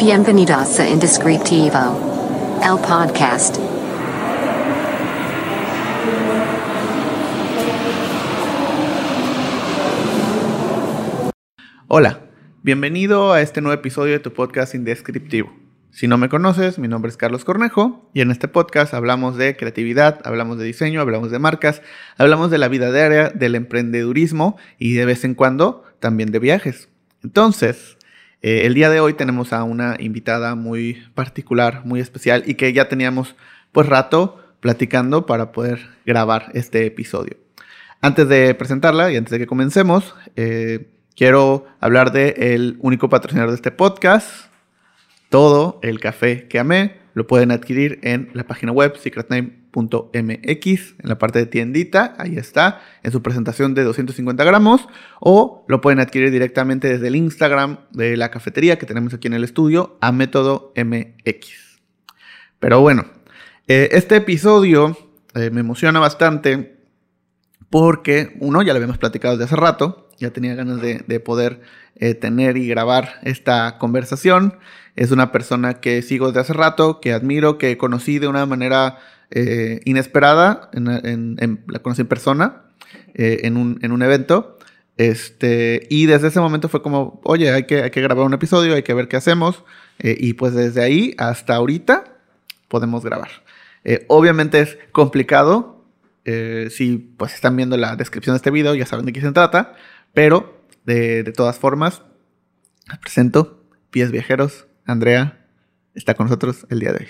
Bienvenidos a Indescriptivo, el podcast. Hola, bienvenido a este nuevo episodio de tu podcast Indescriptivo. Si no me conoces, mi nombre es Carlos Cornejo y en este podcast hablamos de creatividad, hablamos de diseño, hablamos de marcas, hablamos de la vida diaria, del emprendedurismo y de vez en cuando también de viajes. Entonces, eh, el día de hoy tenemos a una invitada muy particular, muy especial y que ya teníamos pues rato platicando para poder grabar este episodio. Antes de presentarla y antes de que comencemos, eh, quiero hablar de el único patrocinador de este podcast, todo el café que amé. Lo pueden adquirir en la página web secretname.mx, en la parte de tiendita, ahí está, en su presentación de 250 gramos, o lo pueden adquirir directamente desde el Instagram de la cafetería que tenemos aquí en el estudio, a método MX. Pero bueno, eh, este episodio eh, me emociona bastante porque, uno, ya lo habíamos platicado desde hace rato, ya tenía ganas de, de poder eh, tener y grabar esta conversación. Es una persona que sigo desde hace rato, que admiro, que conocí de una manera eh, inesperada, la conocí en persona, eh, en, un, en, un, evento. Este, y desde ese momento fue como, oye, hay que, grabar un episodio, hay que ver qué hacemos. y pues desde ahí hasta ahorita podemos grabar. obviamente es complicado, si pues están viendo la descripción de este video, ya saben de qué se trata. Pero, de, todas formas, les presento, Pies Viajeros, Andrea, está con nosotros el día de hoy.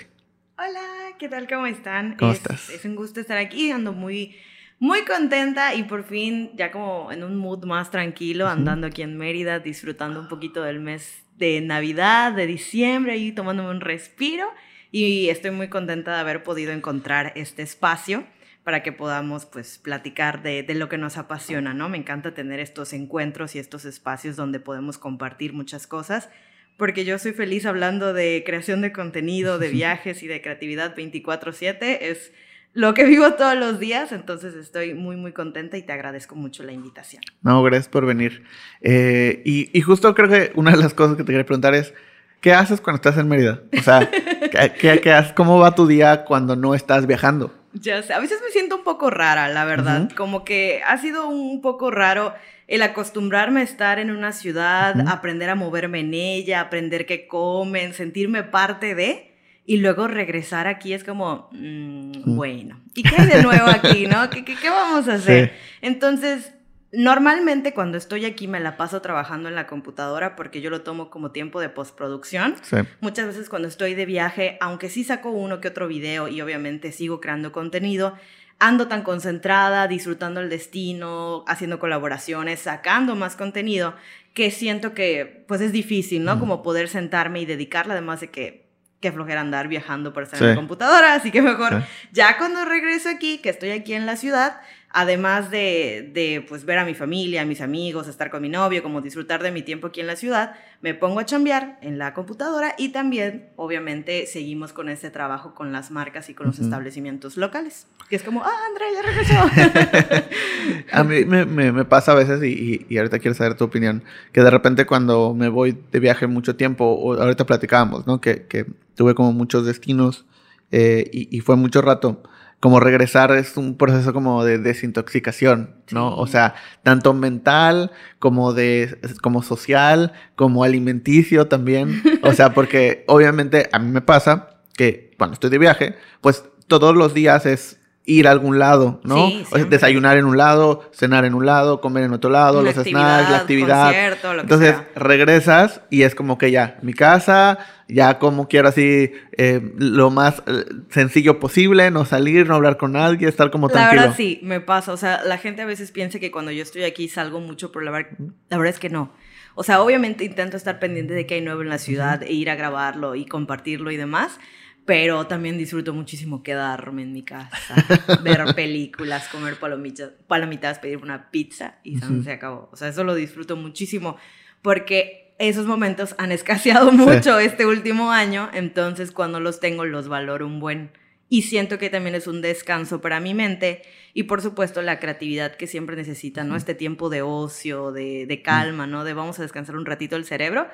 Hola, ¿qué tal? ¿Cómo están? ¿Cómo es, estás? Es un gusto estar aquí, ando muy, muy contenta y por fin ya como en un mood más tranquilo, andando aquí en Mérida, disfrutando un poquito del mes de Navidad, de diciembre y tomándome un respiro. Y estoy muy contenta de haber podido encontrar este espacio para que podamos pues platicar de, de, lo que nos apasiona, ¿no? Me encanta tener estos encuentros y estos espacios donde podemos compartir muchas cosas, porque yo soy feliz hablando de creación de contenido, de viajes y de creatividad 24/7, es lo que vivo todos los días, entonces estoy muy, muy contenta y te agradezco mucho la invitación. No, gracias por venir. Eh, y, y, justo creo que una de las cosas que te quería preguntar es, ¿qué haces cuando estás en Mérida? O sea, ¿qué, qué, qué haces? ¿cómo va tu día cuando no estás viajando? Ya sé, a veces me siento un poco rara, la verdad. Uh -huh. Como que ha sido un poco raro el acostumbrarme a estar en una ciudad, uh -huh. aprender a moverme en ella, aprender qué comen, sentirme parte de, y luego regresar aquí es como, mmm, uh -huh. bueno, ¿y qué hay de nuevo aquí, no? ¿Qué, qué, qué vamos a hacer? Sí. Entonces, Normalmente cuando estoy aquí me la paso trabajando en la computadora porque yo lo tomo como tiempo de postproducción. Sí. Muchas veces cuando estoy de viaje, aunque sí saco uno que otro video y obviamente sigo creando contenido, ando tan concentrada, disfrutando el destino, haciendo colaboraciones, sacando más contenido, que siento que pues es difícil, ¿no? Mm. Como poder sentarme y dedicarle, además de que qué flojera andar viajando por estar sí. en la computadora, así que mejor sí. ya cuando regreso aquí, que estoy aquí en la ciudad, además de, de, pues, ver a mi familia, a mis amigos, estar con mi novio, como disfrutar de mi tiempo aquí en la ciudad, me pongo a chambear en la computadora y también, obviamente, seguimos con este trabajo con las marcas y con los uh -huh. establecimientos locales. Que es como, ah, Andrea, ya regresó. a mí me, me, me, pasa a veces, y, y, ahorita quiero saber tu opinión, que de repente cuando me voy de viaje mucho tiempo, o ahorita platicábamos, ¿no? Que, que tuve como muchos destinos eh, y, y fue mucho rato como regresar es un proceso como de desintoxicación, ¿no? Sí. O sea, tanto mental como de como social, como alimenticio también. O sea, porque obviamente a mí me pasa que cuando estoy de viaje, pues todos los días es ir a algún lado, ¿no? Sí, o sea, desayunar en un lado, cenar en un lado, comer en otro lado, Una los snacks, la actividad. Concierto, lo Entonces que sea. regresas y es como que ya, mi casa, ya como quiero así eh, lo más eh, sencillo posible, no salir, no hablar con nadie, estar como tranquilo. La verdad sí, me pasa. O sea, la gente a veces piensa que cuando yo estoy aquí salgo mucho, pero la verdad, la verdad es que no. O sea, obviamente intento estar pendiente de que hay nuevo en la ciudad, e ir a grabarlo y compartirlo y demás pero también disfruto muchísimo quedarme en mi casa, ver películas, comer palomitas, palomitas pedir una pizza y uh -huh. se acabó. O sea, eso lo disfruto muchísimo porque esos momentos han escaseado mucho sí. este último año, entonces cuando los tengo los valoro un buen y siento que también es un descanso para mi mente y por supuesto la creatividad que siempre necesita, ¿no? Este tiempo de ocio, de, de calma, ¿no? De vamos a descansar un ratito el cerebro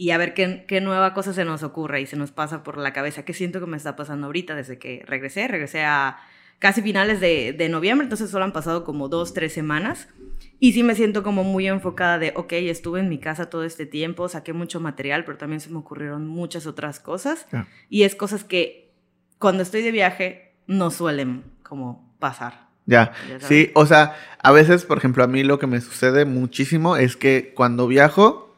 y a ver qué, qué, nueva cosa se nos ocurre y se nos pasa por la cabeza. ¿Qué siento que me está pasando ahorita desde que regresé? Regresé a casi finales de, de noviembre, entonces solo han pasado como dos, tres semanas. Y sí me siento como muy enfocada de, ok, estuve en mi casa todo este tiempo, saqué mucho material, pero también se me ocurrieron muchas otras cosas. Y es cosas que cuando estoy de viaje no suelen como pasar. Ya, sí, o sea, a veces, por ejemplo, a mí lo que me sucede muchísimo es que cuando viajo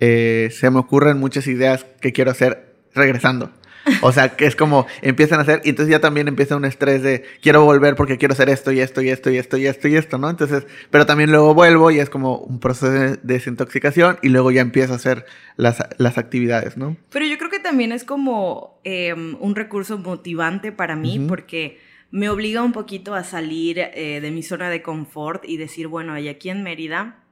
eh, se me ocurren muchas ideas que quiero hacer regresando. O sea, que es como empiezan a hacer y entonces ya también empieza un estrés de quiero volver porque quiero hacer esto y esto y esto y esto y esto y esto, ¿no? Entonces, pero también luego vuelvo y es como un proceso de desintoxicación y luego ya empiezo a hacer las, las actividades, ¿no? Pero yo creo que también es como em, un recurso motivante para mí porque me obliga un poquito a salir eh, de mi zona de confort y decir, bueno, y aquí en Mérida,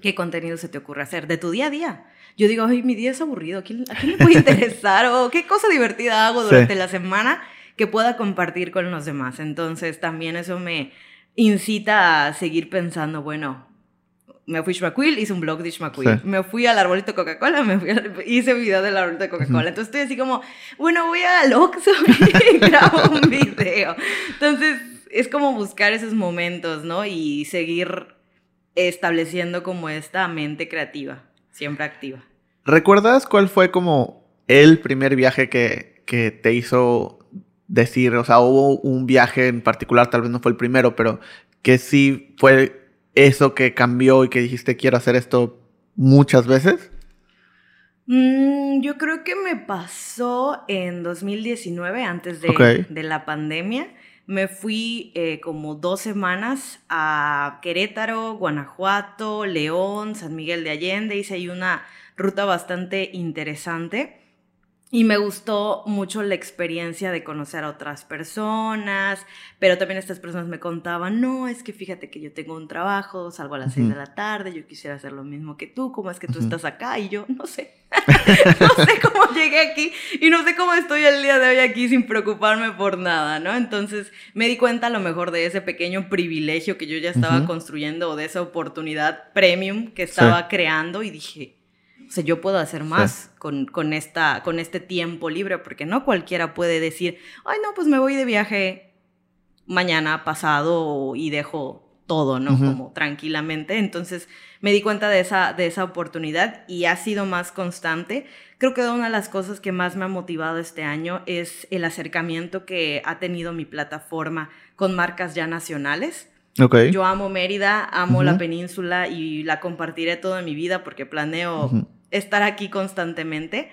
¿qué contenido se te ocurre hacer de tu día a día? yo digo, ay, mi día es aburrido, ¿a quién, le puede interesar? o qué cosa divertida hago durante la semana que pueda compartir con los demás. Entonces también eso me incita a seguir pensando, bueno, me fui a Shmaquil, hice un blog de Shmaquil. Me fui al arbolito Coca-Cola, me fui hice video del arbolito de Coca-Cola. Entonces estoy así como, bueno, voy al Oxxo y grabo un video. Entonces es como buscar esos momentos, ¿no? Y seguir estableciendo como esta mente creativa siempre activa. ¿Recuerdas cuál fue como el primer viaje que, que te hizo decir, o sea, hubo un viaje en particular, tal vez no fue el primero, pero que sí fue eso que cambió y que dijiste quiero hacer esto muchas veces? Mm, yo creo que me pasó en 2019, antes de, de la pandemia me fui eh, como dos semanas a Querétaro, Guanajuato, León, San Miguel de Allende. Hice ahí una ruta bastante interesante. Y me gustó mucho la experiencia de conocer a otras personas, pero también estas personas me contaban, no, es que fíjate que yo tengo un trabajo, salgo a las seis de la tarde, yo quisiera hacer lo mismo que tú, ¿cómo es que tú estás acá? Y yo, no sé, no sé cómo llegué aquí y no sé cómo estoy el día de hoy aquí sin preocuparme por nada, ¿no? Entonces me di cuenta a lo mejor de ese pequeño privilegio que yo ya estaba construyendo o de esa oportunidad premium que estaba creando y dije, o sea, yo puedo hacer más con, con, esta, con este tiempo libre, porque no cualquiera puede decir, ay, no, pues me voy de viaje mañana, pasado y dejo todo, ¿no? Como tranquilamente. Entonces me di cuenta de esa, de esa oportunidad y ha sido más constante. Creo que una de las cosas que más me ha motivado este año es el acercamiento que ha tenido mi plataforma con marcas ya nacionales. Yo amo Mérida, amo la península y la compartiré toda mi vida porque planeo estar aquí constantemente,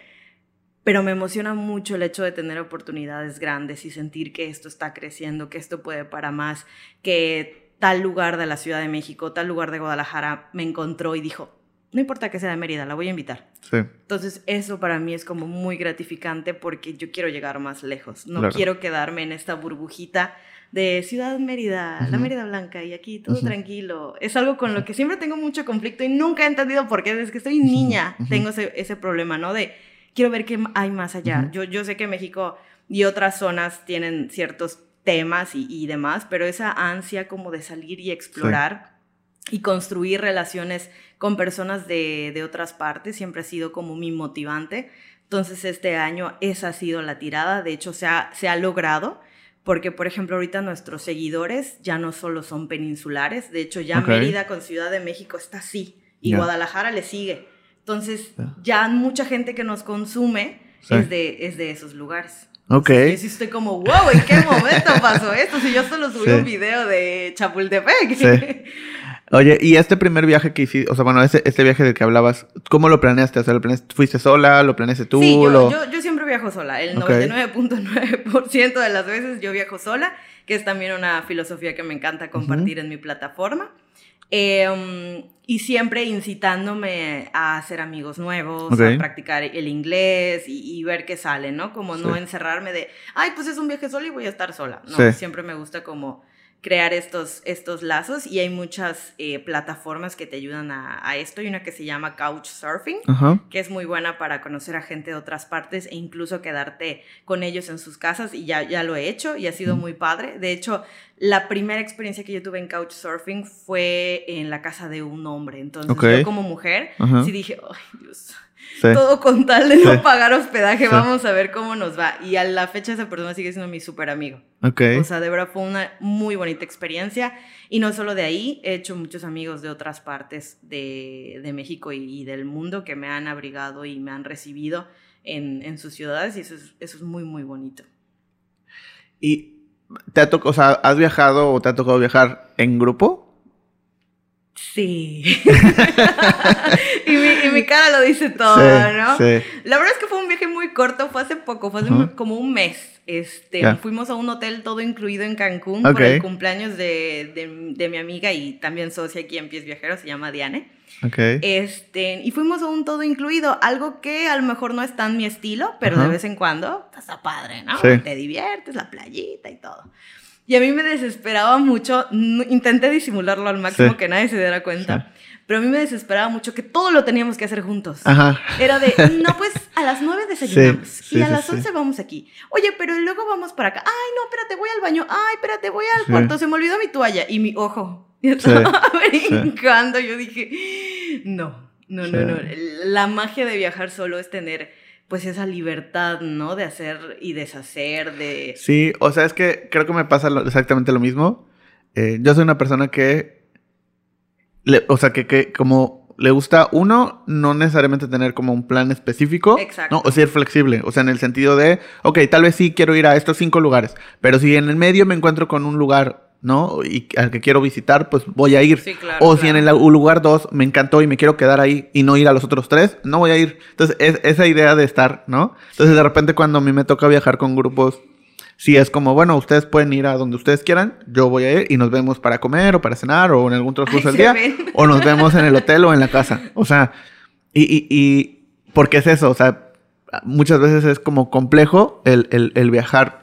pero me emociona mucho el hecho de tener oportunidades grandes y sentir que esto está creciendo, que esto puede para más, que tal lugar de la Ciudad de México, tal lugar de Guadalajara me encontró y dijo, no importa que sea de Mérida, la voy a invitar. Entonces eso para mí es como muy gratificante porque yo quiero llegar más lejos, no quiero quedarme en esta burbujita de Ciudad Mérida, la Mérida Blanca y aquí todo tranquilo. Es algo con lo que siempre tengo mucho conflicto y nunca he entendido por qué. Desde que estoy niña tengo ese, ese, problema, ¿no? De quiero ver qué hay más allá. yo, yo sé que México y otras zonas tienen ciertos temas y, y demás, pero esa ansia como de salir y explorar. Y construir relaciones con personas de, de otras partes siempre ha sido como mi motivante. Entonces este año esa ha sido la tirada, de hecho se ha, se ha logrado porque por ejemplo ahorita nuestros seguidores ya no solo son peninsulares, de hecho ya Mérida con Ciudad de México está así y Guadalajara le sigue. Entonces ya mucha gente que nos consume es, de, es de esos lugares. Ok. yo sí estoy como, wow, ¿en qué momento pasó esto? Si yo solo subí un video de Chapultepec. Sí. Oye, y este primer viaje que hiciste, o sea, bueno, este, este viaje del que hablabas, ¿cómo lo planeaste? O sea, ¿lo planeaste, ¿fuiste sola? ¿Lo planeaste tú? Sí, yo, yo, siempre viajo sola. El 99.9% de las veces yo viajo sola, que es también una filosofía que me encanta compartir en mi plataforma. Em, y siempre incitándome a hacer amigos nuevos, a practicar el inglés y, ver qué sale, ¿no? Como no encerrarme de, ay, pues es un viaje solo y voy a estar sola. No, siempre me gusta como crear estos, estos lazos y hay muchas eh, plataformas que te ayudan a, esto. Hay una que se llama Couchsurfing, que es muy buena para conocer a gente de otras partes e incluso quedarte con ellos en sus casas y ya, ya lo he hecho y ha sido muy padre. De hecho, la primera experiencia que yo tuve en Couchsurfing fue en la casa de un hombre. Entonces yo como mujer sí dije, ay Dios Sí. Todo con tal de Sí. no pagar hospedaje, Sí. vamos a ver cómo nos va. Y a la fecha esa persona sigue siendo mi súper amigo. Ok. O sea, de verdad fue una muy bonita experiencia. Y no solo de ahí, he hecho muchos amigos de otras partes de, de México y, y del mundo que me han abrigado y me han recibido en, en sus ciudades. Y eso es, eso es muy, muy bonito. ¿Y te ha tocado, o sea, has viajado o te ha tocado viajar en grupo? Sí. y, mi, y mi cara lo dice todo, sí, ¿no? sí. La verdad es que fue un viaje muy corto, fue hace poco, fue hace como un mes. Este. Fuimos a un hotel todo incluido en Cancún Ok. por el cumpleaños de, de- de mi amiga y también socia aquí en Pies Viajeros, se llama Diane. Ok. Este, y fuimos a un todo incluido, algo que a lo mejor no es tan mi estilo, pero Ajá. de vez en cuando pues, está padre, ¿no? Sí. Te diviertes, la playita y todo. Y a mí me desesperaba mucho, intenté disimularlo al máximo Sí. que nadie se diera cuenta, Sí. pero a mí me desesperaba mucho que todo lo teníamos que hacer juntos. Ajá. Era de, no, pues a las 9 desayunamos Sí, y a sí, las sí, 11 vamos aquí. Oye, pero luego vamos para acá. Ay, no, espérate, voy al baño. Ay, espérate, voy al Sí. cuarto. Se me olvidó mi toalla y mi ojo. Y Sí, estaba sí. brincando. Yo dije, no, no, no, no. La magia de viajar solo es tener pues esa libertad, ¿no? De hacer y deshacer, de... Sí, o sea, es que creo que me pasa lo- exactamente lo mismo. Eh, yo soy una persona que, le- o sea, que, que como le gusta uno, no necesariamente tener como un plan específico, Exacto. ¿no? O ser flexible, o sea, en el sentido de, ok, tal vez sí quiero ir a estos cinco lugares, pero si en el medio me encuentro con un lugar, ¿no? Y al que quiero visitar, pues voy a ir. Sí, claro. O si en el lugar 2 me encantó y me quiero quedar ahí y no ir a los otros tres, no voy a ir. Entonces, es esa idea de estar, ¿no? Entonces, de repente, cuando a mí me toca viajar con grupos, sí es como, bueno, ustedes pueden ir a donde ustedes quieran, yo voy a ir y nos vemos para comer o para cenar o en algún transcurso del día, ven. o nos vemos en el hotel o en la casa. O sea, y, y, y porque es eso, o sea, muchas veces es como complejo el, el, el viajar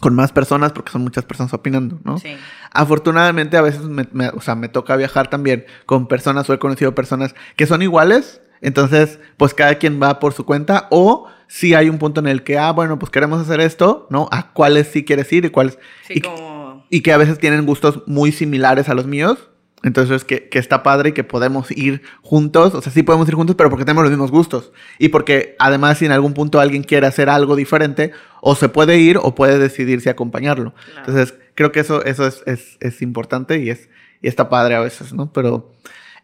con más personas porque son muchas personas opinando, ¿no? Sí. Afortunadamente a veces me, me- o sea, me toca viajar también con personas o he conocido personas que son iguales, entonces pues cada quien va por su cuenta o si hay un punto en el que, ah, bueno, pues queremos hacer esto, ¿no? A cuáles sí quieres ir y cuáles... Sí, y, como... y que a veces tienen gustos muy similares a los míos. Entonces, que, que está padre y que podemos ir juntos. O sea, sí podemos ir juntos, pero porque tenemos los mismos gustos. Y porque además, si en algún punto alguien quiere hacer algo diferente, o se puede ir o puede decidir si acompañarlo. Claro. Entonces, creo que eso, eso es, es, es importante y, es, y está padre a veces, ¿no? Pero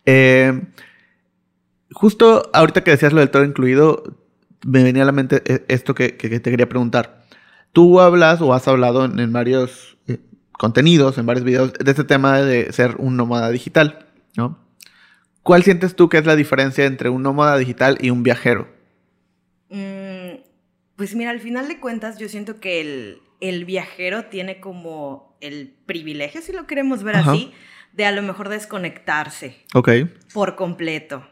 eh, justo ahorita que decías lo del todo incluido, me venía a la mente eh, esto que, que- que te quería preguntar. Tú hablas o has hablado en, en varios eh, contenidos, en varios videos, de este tema de ser un nómada digital, ¿no? ¿Cuál sientes tú que es la diferencia entre un nómada digital y un viajero? Mm, pues mira, al final de cuentas yo siento que el, el viajero tiene como el privilegio, si lo queremos ver Ajá. así, de a lo mejor desconectarse Ok. por completo.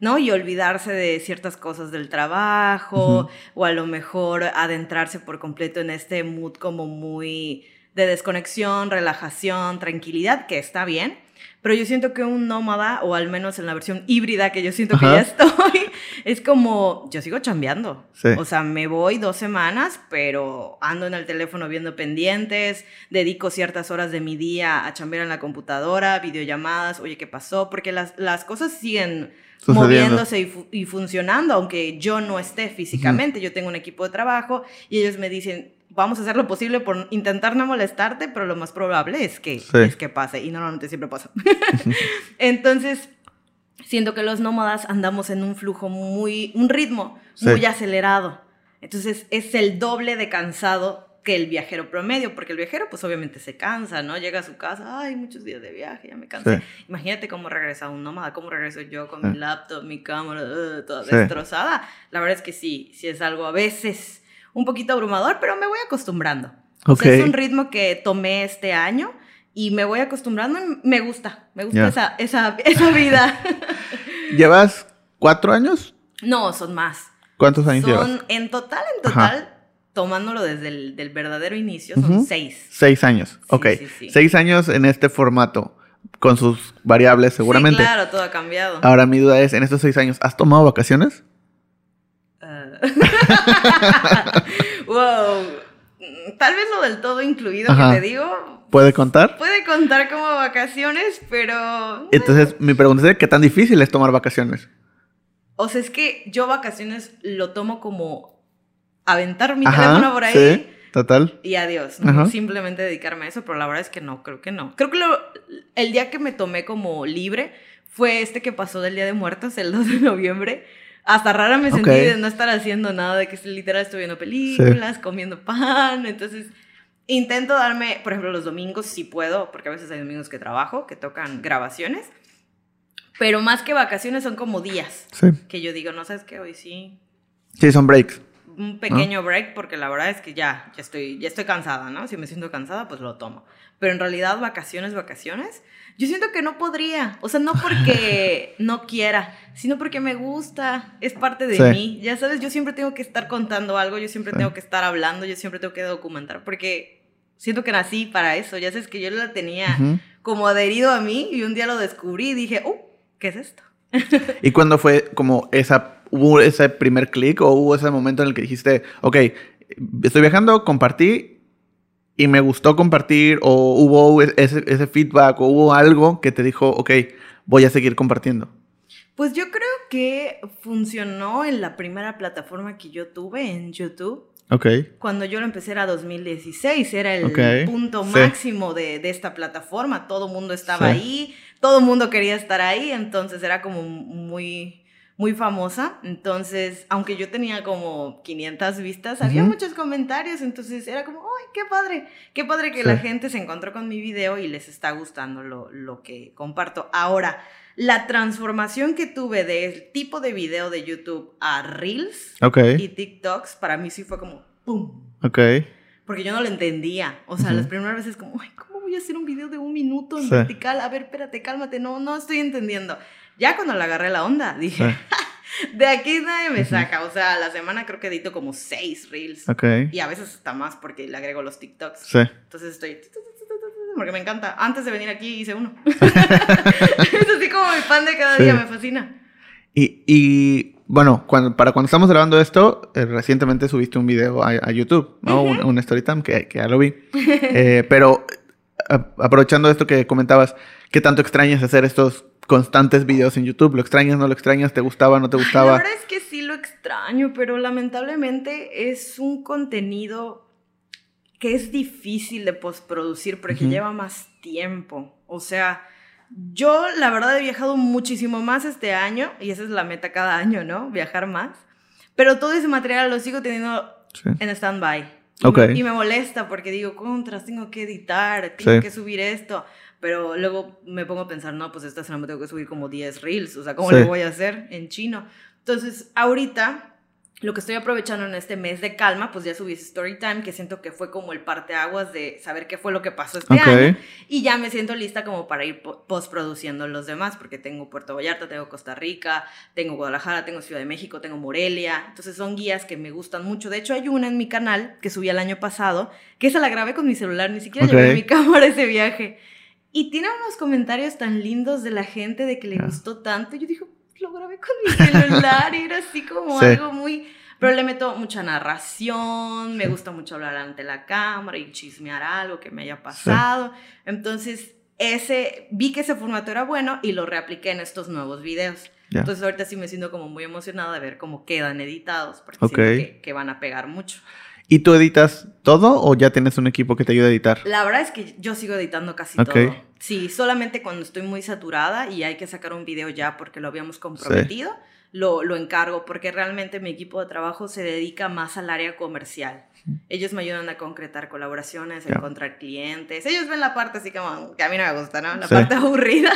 ¿no? Y olvidarse de ciertas cosas del trabajo, o a lo mejor adentrarse por completo en este mood como muy de desconexión, relajación, tranquilidad, que está bien. Pero yo siento que un nómada, o al menos en la versión híbrida que yo siento que ya estoy, es como, yo sigo chambeando. Sí. O sea, me voy dos semanas, pero ando en el teléfono viendo pendientes, dedico ciertas horas de mi día a chambear en la computadora, videollamadas, oye, ¿qué pasó? Porque las, las cosas siguen Sucediendo. moviéndose y, fu- y funcionando, aunque yo no esté físicamente, yo tengo un equipo de trabajo y ellos me dicen, vamos a hacer lo posible por intentar no molestarte, pero lo más probable es que, Sí. es que pase, y normalmente siempre pasa. Entonces, siento que los nómadas andamos en un flujo muy, un ritmo Sí. muy acelerado. Entonces, es el doble de cansado que el viajero promedio, porque el viajero pues obviamente se cansa, ¿no? Llega a su casa, ay, muchos días de viaje, ya me cansé. Sí. Imagínate cómo regresa un nómada, cómo regreso yo con mi laptop, mi cámara, uh, toda Sí. destrozada. La verdad es que sí, sí es algo a veces un poquito abrumador, pero me voy acostumbrando. O sea, Ok. es un ritmo que tomé este año y me voy acostumbrando y me gusta, me gusta esa, esa, esa vida. ¿Llevas cuatro años? no, son más. ¿Cuántos años Son llevas? en total, en Ajá. total, tomándolo desde el del verdadero inicio, son seis. Seis años. Sí, ok. sí, sí. Seis años en este formato, con sus variables seguramente. Claro, todo ha cambiado. Ahora mi duda es, en estos seis años, ¿has tomado vacaciones? Wow. Tal vez lo del todo incluido Ajá. que te digo ¿Puede contar? puede contar como vacaciones, pero Entonces, mi pregunta es, ¿qué tan difícil es tomar vacaciones? O sea, es que yo vacaciones lo tomo como aventar mi Ajá, teléfono por ahí. Sí, total. Y adiós, ¿no? Simplemente dedicarme a eso, pero la verdad es que no, creo que no. Creo que lo- el día que me tomé como libre fue este que pasó del Día de Muertos, el 2 de noviembre. Hasta rara me sentí Ok. de no estar haciendo nada, de que literal estoy viendo películas, comiendo pan, entonces intento darme, por ejemplo, los domingos si puedo, porque a veces hay domingos que trabajo, que tocan grabaciones, pero más que vacaciones son como días Sí. que yo digo, no sabes qué, hoy sí, Sí, son breaks. un pequeño break porque la verdad es que ya, ya estoy, ya estoy cansada, ¿no? Si me siento cansada, pues lo tomo. Pero en realidad vacaciones, vacaciones, yo siento que no podría. O sea, no porque no quiera, sino porque me gusta, es parte de Sí. mí. Ya sabes, yo siempre tengo que estar contando algo, yo siempre Sí. tengo que estar hablando, yo siempre tengo que documentar porque siento que nací para eso. Ya sabes que yo la tenía Ujú. como adherido a mí y un día lo descubrí y dije, uh, ¿qué es esto? ¿Y cuándo fue como esa, hubo ese primer clic o hubo ese momento en el que dijiste, ok, estoy viajando, compartí y me gustó compartir o hubo ese, ese feedback o hubo algo que te dijo, ok, voy a seguir compartiendo? Pues yo creo que funcionó en la primera plataforma que yo tuve, en YouTube. Ok. Cuando yo lo empecé era 2016, era el punto sí. máximo de, de esta plataforma. Todo el mundo estaba Sí. ahí, todo el mundo quería estar ahí, entonces era como muy, muy famosa. Entonces, aunque yo tenía como 500 vistas, había muchos comentarios, entonces era como, ¡ay, qué padre! Qué padre que Sí. la gente se encontró con mi video y les está gustando lo, lo que comparto. Ahora, la transformación que tuve del tipo de video de YouTube a Reels Ok. y TikToks, para mí sí fue como ¡pum! Ok. Porque yo no lo entendía. O sea, las primeras veces como, ay, ¿cómo voy a hacer un video de un minuto en Sí. vertical? A ver, espérate, cálmate, no, no estoy entendiendo. Ya cuando le agarré la onda, dije, Sí. de aquí nadie me saca. O sea, a la semana creo que edito como seis reels. Ok. Y a veces hasta más porque le agrego los TikToks. Sí. Entonces estoy... Porque me encanta. Antes de venir aquí hice uno. es así como mi pan de cada Sí. día, me fascina. Y, y, bueno, cuando, para cuando estamos grabando esto, eh, recientemente subiste un video a, a YouTube, ¿no? Un, un story time que, que ya lo vi. Eh, pero a- aprovechando esto que comentabas, ¿qué tanto extrañas hacer estos constantes videos en YouTube? ¿Lo extrañas, no lo extrañas? ¿Te gustaba, no te Ay, la gustaba? verdad es que sí lo extraño, pero lamentablemente es un contenido que es difícil de postproducir porque Ujú. lleva más tiempo. O sea, yo la verdad he viajado muchísimo más este año y esa es la meta cada año, ¿no? Viajar más. Pero todo ese material lo sigo teniendo Sí. en stand-by. Y, Ok. me, y me molesta porque digo, contras, tengo que editar, tengo Sí. que subir esto. Pero luego me pongo a pensar, no, pues esta semana me tengo que subir como 10 reels. O sea, ¿cómo Sí. le voy a hacer en chino? Entonces, ahorita, lo que estoy aprovechando en este mes de calma, pues ya subí story time, que siento que fue como el parteaguas de saber qué fue lo que pasó este Ok. año. Y ya me siento lista como para ir po- postproduciendo los demás, porque tengo Puerto Vallarta, tengo Costa Rica, tengo Guadalajara, tengo Ciudad de México, tengo Morelia. Entonces son guías que me gustan mucho. De hecho, hay una en mi canal que subí el año pasado, que esa la grabé con mi celular, ni siquiera Ok. llevé mi cámara ese viaje. Y tiene unos comentarios tan lindos de la gente de que le Ya. gustó tanto. Yo digo, lo grabé con mi celular y era así como Sí. algo muy... Pero le meto mucha narración, me gusta mucho hablar ante la cámara y chismear algo que me haya pasado. Entonces, ese, vi que ese formato era bueno y lo reapliqué en estos nuevos videos. Ya. Entonces ahorita sí me siento como muy emocionada de ver cómo quedan editados, porque Ok. siento que, que van a pegar mucho. ¿Y tú editas todo o ya tienes un equipo que te ayuda a editar? La verdad es que yo sigo editando casi todo. Sí, solamente cuando estoy muy saturada y hay que sacar un video ya porque lo habíamos comprometido, lo, lo encargo porque realmente mi equipo de trabajo se dedica más al área comercial. Ellos me ayudan a concretar colaboraciones, a encontrar clientes. Ellos ven la parte así como que a mí no me gusta, ¿no? La Sí. parte aburrida.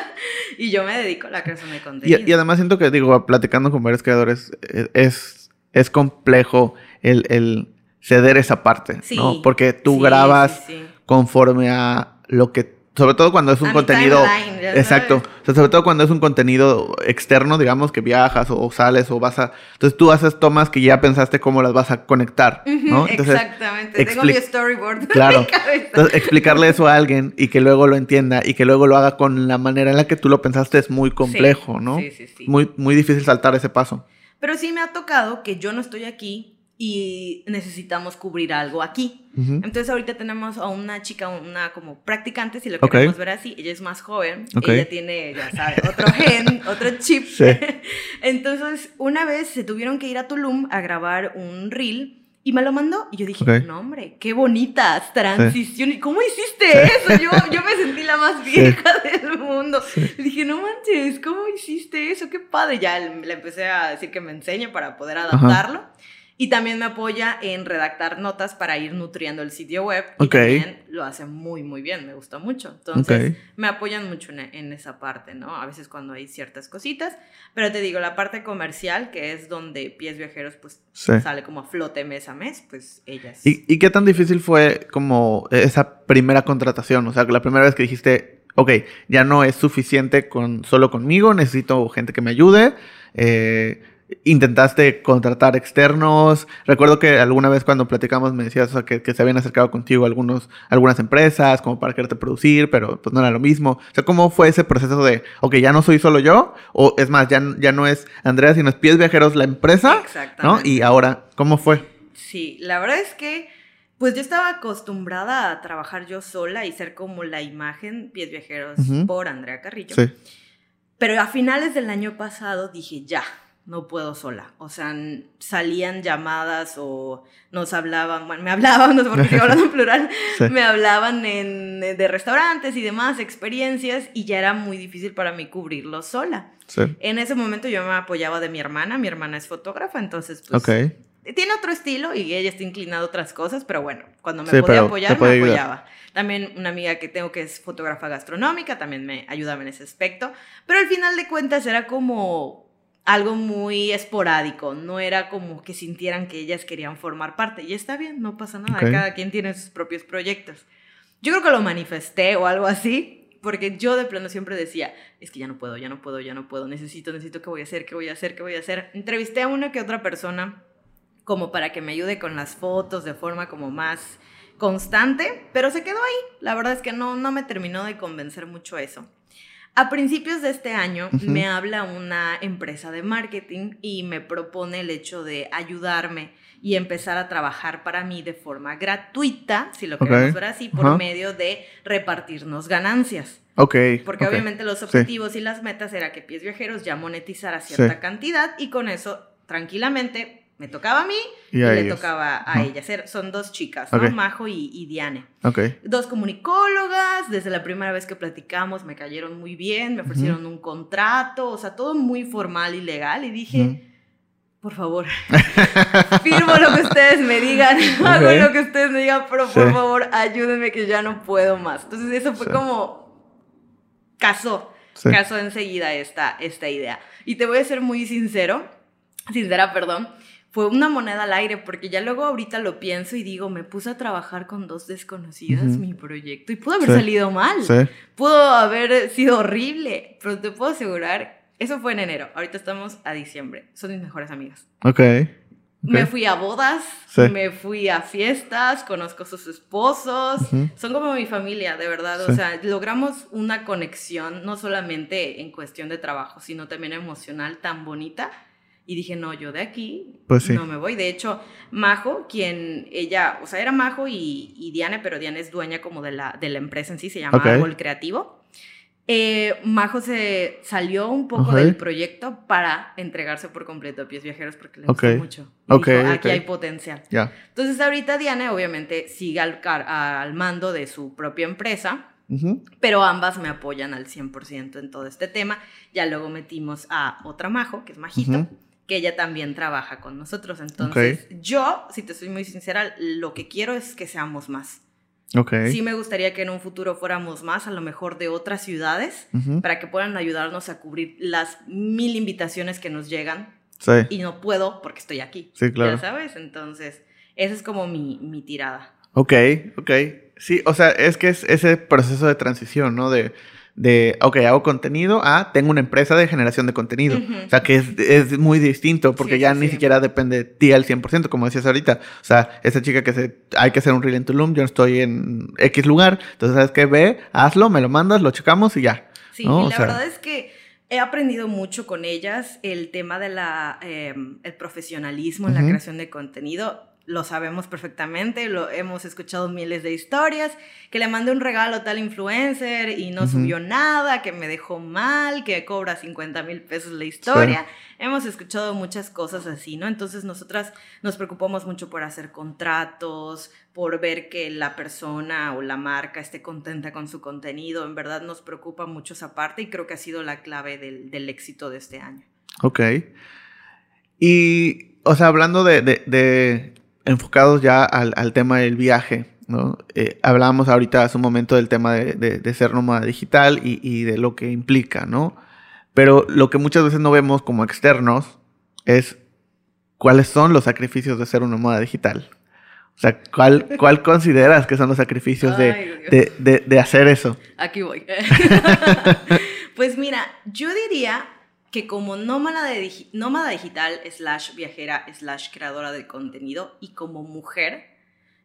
Y yo me dedico a la creación de contenido. Y, y además siento que, digo, platicando con varios creadores, eh, es, es complejo el, el ceder esa parte, Sí, ¿no? Porque tú sí, grabas sí, conforme a lo que... Sobre todo cuando es un A contenido... timeline, Exacto. O sea, sobre todo cuando es un contenido externo, digamos, que viajas o, o sales o vas a... Entonces tú haces tomas que ya pensaste cómo las vas a conectar, ¿no? Entonces, Exactamente. Tengo mi storyboard Claro. en mi cabeza. entonces, explicarle eso a alguien y que luego lo entienda y que luego lo haga con la manera en la que tú lo pensaste es muy complejo, ¿no? Sí, sí, sí. Muy, muy difícil saltar ese paso. Pero sí me ha tocado que yo no estoy aquí y necesitamos cubrir algo aquí. Ujú. Entonces ahorita tenemos a una chica, una como practicante, si lo Ok. queremos ver así, ella es más joven, Ok. ella tiene, ya sabes, otro gen, otro chip. Sí. Entonces una vez se tuvieron que ir a Tulum a grabar un reel y me lo mandó y yo dije, Ok. no hombre, qué bonitas transiciones, ¿cómo hiciste eso? Yo, yo me sentí la más vieja del mundo. Dije, no manches, ¿cómo hiciste eso? Qué padre. Ya le empecé a decir que me enseñe para poder adaptarlo. Y también me apoya en redactar notas para ir nutriendo el sitio web. Y Ok. también lo hace muy, muy bien, me gusta mucho. Entonces, Ok. me apoyan mucho en, en esa parte, ¿no? A veces cuando hay ciertas cositas. Pero te digo, la parte comercial, que es donde Pies Viajeros, pues Sí. sale como a flote mes a mes, pues ellas. ¿Y, y qué tan difícil fue como esa primera contratación? O sea, la primera vez que dijiste, ok, ya no es suficiente con solo conmigo, necesito gente que me ayude. Eh, intentaste contratar externos. Recuerdo que alguna vez cuando platicamos me decías o sea, que, que se habían acercado contigo algunos, algunas empresas como para quererte producir, pero pues no era lo mismo. O sea, ¿cómo fue ese proceso de, ok, ya no soy solo yo? O es más, ya, ya no es Andrea, sino es Pies Viajeros la empresa. ¿no? Y ahora, ¿cómo fue? Sí, la verdad es que pues yo estaba acostumbrada a trabajar yo sola y ser como la imagen Pies Viajeros por Andrea Carrillo. Sí. Pero a finales del año pasado dije, ya, no puedo sola. O sea, salían llamadas o nos hablaban, bueno, me hablaban, no sé por qué estoy hablando en plural, Sí. me hablaban en, de restaurantes y demás, experiencias, y ya era muy difícil para mí cubrirlo sola. Sí. En ese momento yo me apoyaba de mi hermana, mi hermana es fotógrafa, entonces pues Ok. tiene otro estilo y ella está inclinada a otras cosas, pero bueno, cuando me Sí, podía apoyar, me ayudar. apoyaba. También una amiga que tengo que es fotógrafa gastronómica, también me ayudaba en ese aspecto, pero al final de cuentas era como algo muy esporádico, no era como que sintieran que ellas querían formar parte, y está bien, no pasa nada, cada quien tiene sus propios proyectos. Yo creo que lo manifesté o algo así, porque yo de plano siempre decía, es que ya no puedo, ya no puedo, ya no puedo, necesito, necesito, ¿qué voy a hacer? ¿Qué voy a hacer? ¿Qué voy a hacer? Entrevisté a una que otra persona como para que me ayude con las fotos de forma como más constante, pero se quedó ahí. La verdad es que no, no me terminó de convencer mucho eso. A principios de este año me habla una empresa de marketing y me propone el hecho de ayudarme y empezar a trabajar para mí de forma gratuita, si lo queremos ver así, por medio de repartirnos ganancias. Ok. Porque ok. obviamente los Sí. objetivos y las metas era que Pies Viajeros ya monetizara cierta Sí. cantidad y con eso tranquilamente me tocaba a mí Y y, a le tocaba a. Era- Son dos chicas. Majo y, y Diane. Ok. Dos comunicólogas, desde la primera vez que platicamos me cayeron muy bien, me ofrecieron un contrato, o sea, todo muy formal y legal y dije... Ujú. Por favor, firmo lo que ustedes me digan, hago lo que ustedes me digan, pero por Sí. favor, ayúdenme que ya no puedo más. Entonces eso fue Sí. como casó, Sí. casó enseguida esta, esta idea. Y te voy a ser muy sincero, sincera, perdón, fue una moneda al aire, porque ya luego ahorita lo pienso y digo, me puse a trabajar con dos desconocidas Ujú. mi proyecto y pudo haber Sí. salido mal, Sí. pudo haber sido horrible, pero te puedo asegurar, eso fue en enero, ahorita estamos a diciembre, son mis mejores amigas. Ok. Me Ok. fui a bodas, Sí. me fui a fiestas, conozco a sus esposos, Ujú. son como mi familia, de verdad. Sí. O sea, logramos una conexión, no solamente en cuestión de trabajo, sino también emocional tan bonita. Y dije, no, yo de aquí Pues sí. no me voy. De hecho, Majo, quien ella, o sea, era Majo y, y Diane, pero Diane es dueña como de la, de la empresa en sí, se llama Ok. Árbol Creativo. Eh, Majo se salió un poco Ok. del proyecto para entregarse por completo a Pies Viajeros porque le gustó Ok. mucho. Dijo, aquí hay potencial. Ya. Entonces ahorita Diane obviamente sigue al, al mando de su propia empresa, pero ambas me apoyan al 100% en todo este tema. Ya luego metimos a otra Majo, que es Majito, Ujú. Que ella también trabaja con nosotros. Entonces yo, si te soy muy sincera, lo que quiero es que seamos más. Ok. Sí me gustaría que en un futuro fuéramos más, a lo mejor de otras ciudades, para que puedan ayudarnos a cubrir las mil invitaciones que nos llegan Sí. y no puedo porque estoy aquí. Sí, claro. Ya sabes, entonces esa es como mi, mi tirada. Ok, ok. Sí, o sea, es que es ese proceso de transición, ¿no? De, de ok, hago contenido a tengo una empresa de generación de contenido. O sea, que es, es muy distinto porque Sí, ya sí, ni sí. siquiera depende de ti al 100%, como decías ahorita. O sea, esa chica que se, hay que hacer un reel en Tulum, yo estoy en X lugar. Entonces, ¿sabes qué? Ve, hazlo, me lo mandas, lo checamos y ya. Sí, ¿no? y O la sea- verdad es que He aprendido mucho con ellas el tema del em, el profesionalismo en la creación de contenido lo sabemos perfectamente, lo hemos escuchado miles de historias, que le mandé un regalo a tal influencer y no subió nada, que me dejó mal, que cobra 50 mil pesos la historia. Hemos escuchado muchas cosas así, ¿no? Entonces nosotras nos preocupamos mucho por hacer contratos, por ver que la persona o la marca esté contenta con su contenido. En verdad nos preocupa mucho esa parte y creo que ha sido la clave del, del éxito de este año. Ok. Y, o sea, hablando de, de enfocados ya al, tema del viaje, ¿no? Eh, hablábamos ahorita hace un momento del tema de, ser nómada digital y, de lo que implica, ¿no? Pero lo que muchas veces no vemos como externos es cuáles son los sacrificios de ser un nómada digital. O sea, ¿cuál, cuál consideras que son los sacrificios de, de hacer eso? Aquí voy. pues mira, yo diría que como nómada, de, nómada digital, slash viajera, slash creadora de contenido y como mujer,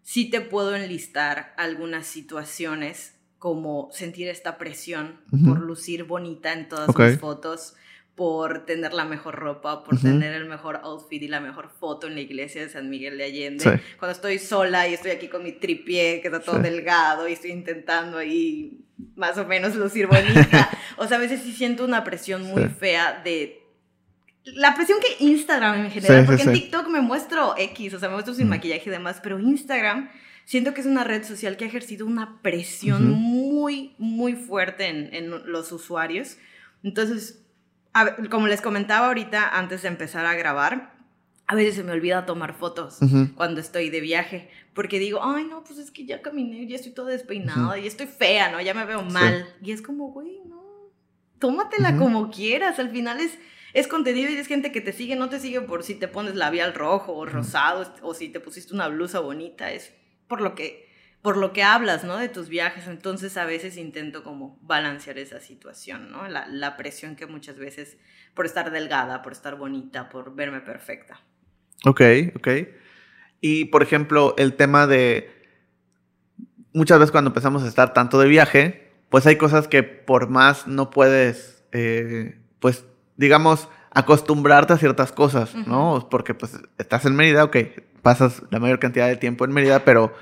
sí te puedo enlistar algunas situaciones como sentir esta presión por lucir bonita en todas mis fotos, por tener la mejor ropa, por tener el mejor outfit y la mejor foto en la iglesia de San Miguel de Allende. Cuando estoy sola y estoy aquí con mi tripié, que está todo delgado y estoy intentando ahí más o menos lucir bonita. o sea, a veces sí siento una presión muy fea de... La presión que Instagram en general, porque en TikTok me muestro X, o sea, me muestro sin maquillaje y demás, pero Instagram siento que es una red social que ha ejercido una presión muy, muy fuerte en, en los usuarios. Entonces, como les comentaba ahorita antes de empezar a grabar, a veces se me olvida tomar fotos cuando estoy de viaje, porque digo, ay, no, pues es que ya caminé, ya estoy toda despeinada, y estoy fea, ¿no? Ya me veo mal. Y es como, güey, no, tómatela como quieras, al final es, es contenido y es gente que te sigue, no te sigue por si te pones labial rojo o rosado, o si te pusiste una blusa bonita, es por lo que por lo que hablas, ¿no? De tus viajes. Entonces a veces intento como balancear esa situación, ¿no? La, la, presión que muchas veces por estar delgada, por estar bonita, por verme perfecta. Ok, ok. Y por ejemplo, el tema de muchas veces cuando empezamos a estar tanto de viaje, pues hay cosas que por más no puedes, eh, pues digamos, acostumbrarte a ciertas cosas, ¿no? Porque pues estás en Mérida, ok, pasas la mayor cantidad de tiempo en Mérida, pero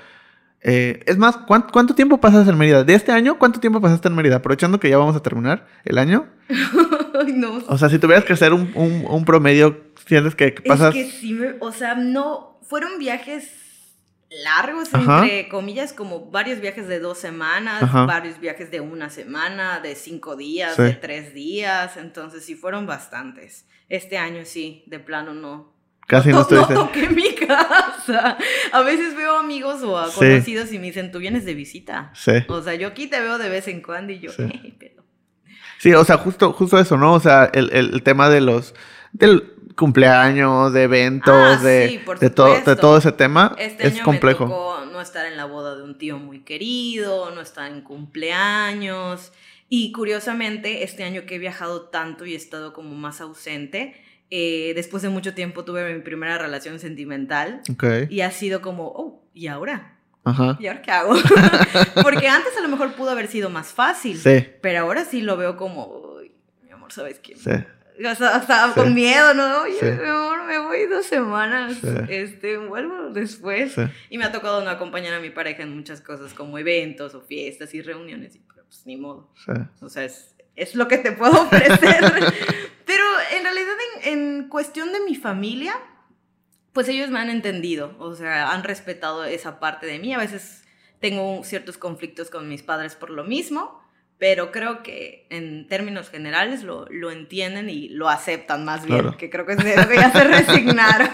eh, es más, ¿cuánto, tiempo pasas en Mérida? ¿De este año cuánto tiempo pasaste en Mérida? Aprovechando que ya vamos a terminar el año. no. O sea, si tuvieras que hacer un, un, promedio, ¿sientes que, pasas? Es que sí, o sea, no, fueron viajes largos, entre comillas, como varios viajes de dos semanas, varios viajes de una semana, de cinco días, de tres días, entonces sí fueron bastantes. Este año sí, de plano no, Casi no, estoy. No toqué mi casa. A veces veo amigos o a conocidos y me dicen, tú vienes de visita. Sí. O sea, yo aquí te veo de vez en cuando y yo, sí, Sí, o sea, justo, justo eso, ¿no? O sea, el, el tema de los. del cumpleaños, de eventos, ah, de, de, todo, de todo ese tema este es complejo. Me tocó no estar en la boda de un tío muy querido, no estar en cumpleaños. Y curiosamente, este año que he viajado tanto y he estado como más ausente, eh, después de mucho tiempo tuve mi primera relación sentimental. Y ha sido como, oh, ¿y ahora? Ajá. ¿Y ahora qué hago? Porque antes a lo mejor pudo haber sido más fácil. Sí. Pero ahora sí lo veo como, mi amor, ¿sabes qué? Sí. O sea, estaba con miedo, ¿no? Oye, mi amor, me voy dos semanas. Este, vuelvo después. Y me ha tocado no acompañar a mi pareja en muchas cosas, como eventos o fiestas y reuniones. Y pues ni modo. O sea, es, es lo que te puedo ofrecer. Pero en realidad en, cuestión de mi familia, pues ellos me han entendido, o sea, han respetado esa parte de mí. A veces tengo ciertos conflictos con mis padres por lo mismo, pero creo que en términos generales lo, lo entienden y lo aceptan más bien, que creo que es de lo que ya se resignaron.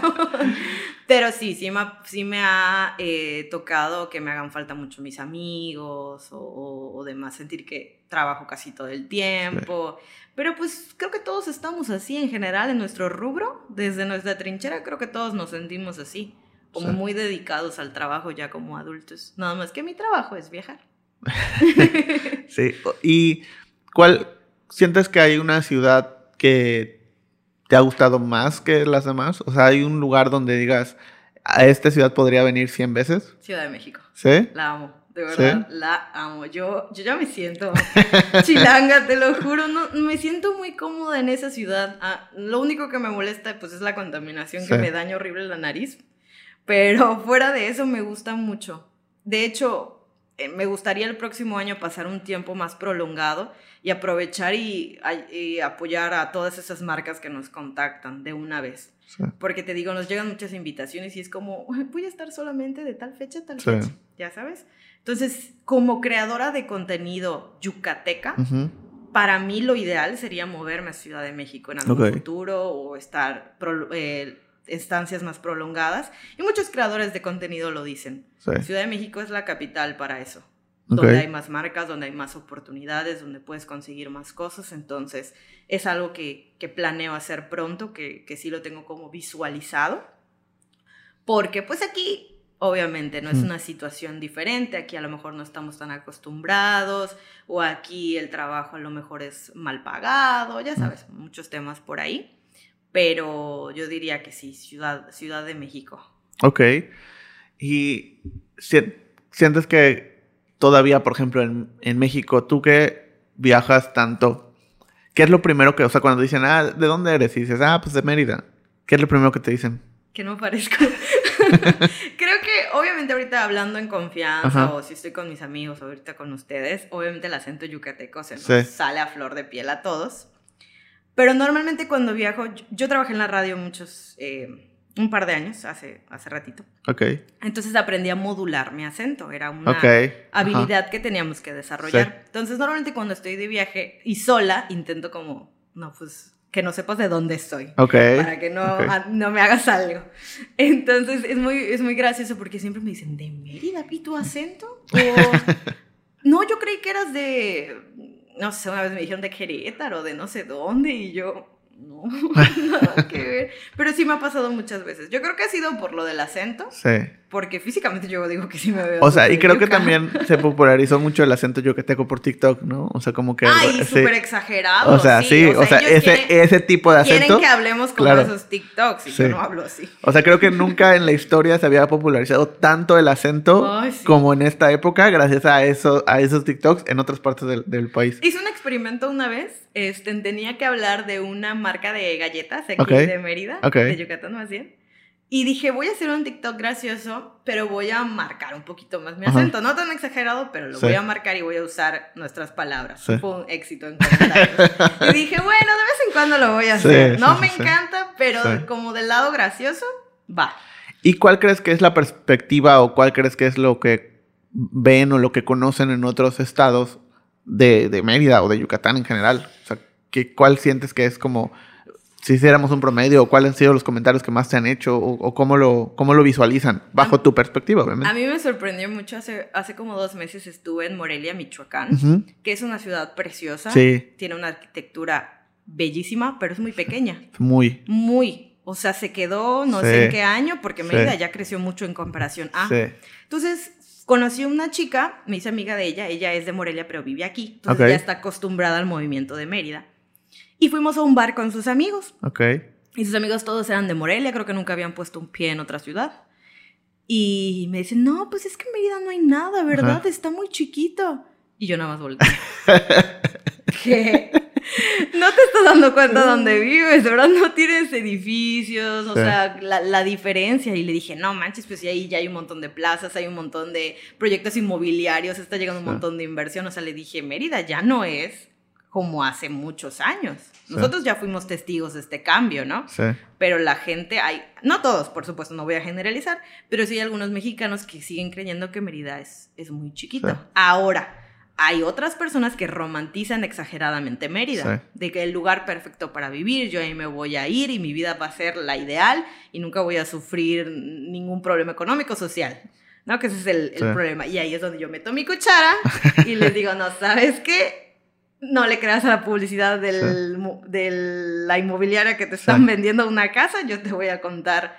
Pero sí, sí me, sí me ha eh, tocado que me hagan falta mucho mis amigos o, o, demás, sentir que trabajo casi todo el tiempo. Pero pues creo que todos estamos así en general en nuestro rubro, desde nuestra trinchera creo que todos nos sentimos así, como muy dedicados al trabajo ya como adultos. Nada más que mi trabajo es viajar. sí. ¿Y cuál sientes que hay una ciudad que te ha gustado más que las demás? O sea, hay un lugar donde digas, a esta ciudad podría venir 100 veces. Ciudad de México. ¿Sí? La amo. de verdad, la amo. Yo, yo ya me siento chilanga, te lo juro, no, me siento muy cómoda en esa ciudad. Ah, lo único que me molesta pues es la contaminación que me daña horrible la nariz, pero fuera de eso me gusta mucho. De hecho, me gustaría el próximo año pasar un tiempo más prolongado y aprovechar y, apoyar a todas esas marcas que nos contactan de una vez. Porque te digo, nos llegan muchas invitaciones y es como, voy a estar solamente de tal fecha tal fecha, ya sabes. Entonces, como creadora de contenido yucateca, para mí lo ideal sería moverme a Ciudad de México en algún futuro o estar eh, estancias más prolongadas. Y muchos creadores de contenido lo dicen. Ciudad de México es la capital para eso. Donde hay más marcas, donde hay más oportunidades, donde puedes conseguir más cosas. Entonces, es algo que, que planeo hacer pronto, que, que sí lo tengo como visualizado. Porque pues aquí Obviamente, no es una situación diferente, aquí a lo mejor no estamos tan acostumbrados o aquí el trabajo a lo mejor es mal pagado, ya sabes, muchos temas por ahí, pero yo diría que sí, Ciudad, ciudad de México. Ok, y sientes que todavía, por ejemplo, en, en México, tú que viajas tanto, ¿qué es lo primero que, o sea, cuando dicen, ah, ¿de dónde eres? Y dices, ah, pues de Mérida, ¿qué es lo primero que te dicen? Que no parezco. Creo que obviamente ahorita hablando en confianza o si estoy con mis amigos o ahorita con ustedes, obviamente el acento yucateco se nos sale a flor de piel a todos. Pero normalmente cuando viajo, yo, trabajé en la radio muchos, eh, un par de años, hace, hace ratito. Ok. Entonces aprendí a modular mi acento, era una habilidad que teníamos que desarrollar. Entonces normalmente cuando estoy de viaje y sola, intento como, no, pues que no sepas de dónde estoy. Para que no, no me hagas algo. Entonces es muy, es muy gracioso porque siempre me dicen, ¿de Mérida? ¿Y tu acento? O, no, yo creí que eras de, no sé, una vez me dijeron de Querétaro, de no sé dónde, y yo, no, nada que ver. Pero sí me ha pasado muchas veces. Yo creo que ha sido por lo del acento. Sí. Porque físicamente yo digo que sí me veo. O sea, y creo que también se popularizó mucho el acento yucateco por TikTok, ¿no? O sea, como que. Ay, súper exagerado. O sea, sí, o sea, ese, ese tipo de acento. Quieren que hablemos como esos TikToks y yo no hablo así. O sea, creo que nunca en la historia se había popularizado tanto el acento como en esta época, gracias a, eso, a esos TikToks en otras partes del, del país. Hice un experimento una vez. Este, tenía que hablar de una marca de galletas aquí de Mérida, de Yucatán más bien. Y dije, voy a hacer un TikTok gracioso, pero voy a marcar un poquito más mi acento. No tan exagerado, pero lo voy a marcar y voy a usar nuestras palabras. Fue un éxito en comentarios. y dije, bueno, de vez en cuando lo voy a hacer. no me encanta, pero como del lado gracioso, va. ¿Y cuál crees que es la perspectiva o cuál crees que es lo que ven o lo que conocen en otros estados de, de Mérida o de Yucatán en general? O sea, ¿qué, ¿cuál sientes que es como si hiciéramos un promedio, cuáles han sido los comentarios que más te han hecho o, cómo, lo, cómo lo visualizan, bajo tu perspectiva, obviamente. A mí me sorprendió mucho, hace, hace como dos meses estuve en Morelia, Michoacán, que es una ciudad preciosa, sí. tiene una arquitectura bellísima, pero es muy pequeña. Muy. Muy. O sea, se quedó no sé en qué año, porque Mérida ya creció mucho en comparación a... Sí. Entonces, conocí a una chica, me hice amiga de ella, ella es de Morelia, pero vive aquí, entonces ya está acostumbrada al movimiento de Mérida. Y fuimos a un bar con sus amigos. Ok. Y sus amigos todos eran de Morelia, creo que nunca habían puesto un pie en otra ciudad. Y me dicen, no, pues es que en Mérida no hay nada, ¿verdad? Está muy chiquito. Y yo nada más volteé. ¿Qué? No te estás dando cuenta dónde vives, ¿verdad? No tienes edificios, o sea, la, la, diferencia. Y le dije, no manches, pues ahí ya hay un montón de plazas, hay un montón de proyectos inmobiliarios, está llegando un montón de inversión. O sea, le dije, Mérida ya no es como hace muchos años. Nosotros ya fuimos testigos de este cambio, ¿no? Sí. Pero la gente, hay, no todos, por supuesto, no voy a generalizar, pero sí hay algunos mexicanos que siguen creyendo que Mérida es, es muy chiquito. Ahora, hay otras personas que romantizan exageradamente Mérida, de que el lugar perfecto para vivir, yo ahí me voy a ir y mi vida va a ser la ideal y nunca voy a sufrir ningún problema económico social. ¿no? Que ese es el, el problema. Y ahí es donde yo meto mi cuchara y les digo, no, ¿sabes qué? No le creas a la publicidad de la inmobiliaria que te están vendiendo una casa, yo te voy a contar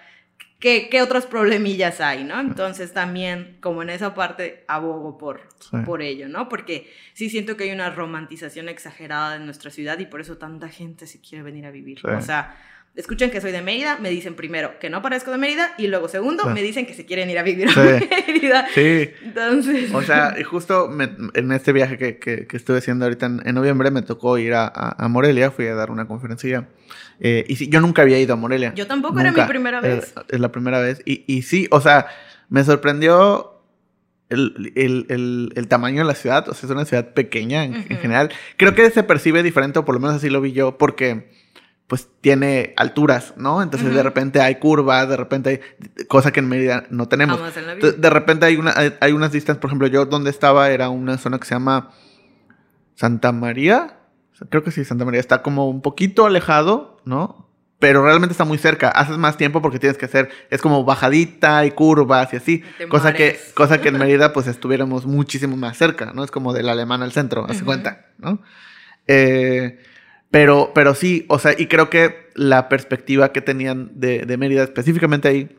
qué, qué, otros problemillas hay, ¿no? Entonces también, como en esa parte, abogo por, por ello, ¿no? Porque sí siento que hay una romantización exagerada de nuestra ciudad y por eso tanta gente se quiere venir a vivir. O sea, escuchan que soy de Mérida, me dicen primero que no parezco de Mérida y luego segundo Ah. me dicen que se quieren ir a vivir Sí. a Mérida. Sí. Entonces, O sea, y justo me- en este viaje que, que- que estuve haciendo ahorita en, en noviembre me tocó ir a, a- Morelia, fui a dar una conferencia. Eh, y sí, yo nunca había ido a Morelia. Yo tampoco, era mi primera vez. Es, es la primera vez. Y, y sí, o sea, me sorprendió el, el- el- el tamaño de la ciudad. O sea, es una ciudad pequeña en, en Ujú. general. Creo que se percibe diferente, o por lo menos así lo vi yo, porque pues tiene alturas, ¿no? Entonces de repente hay curvas, de repente hay cosa que en Medida no tenemos. jamás en la vida. Entonces, de repente hay, una, hay, hay unas distancias, por ejemplo, yo donde estaba era una zona que se llama Santa María. Creo que sí, Santa María. Está como un poquito alejado, ¿no? Pero realmente está muy cerca. Haces más tiempo porque tienes que hacer, es como bajadita y curvas y así. Te Cosa que, cosa que en Mérida pues estuviéramos muchísimo más cerca, ¿no? Es como del alemán al centro, hace Ujú. cuenta, ¿no? Eh, pero, pero sí, o sea, y creo que la perspectiva que tenían de, Mérida específicamente ahí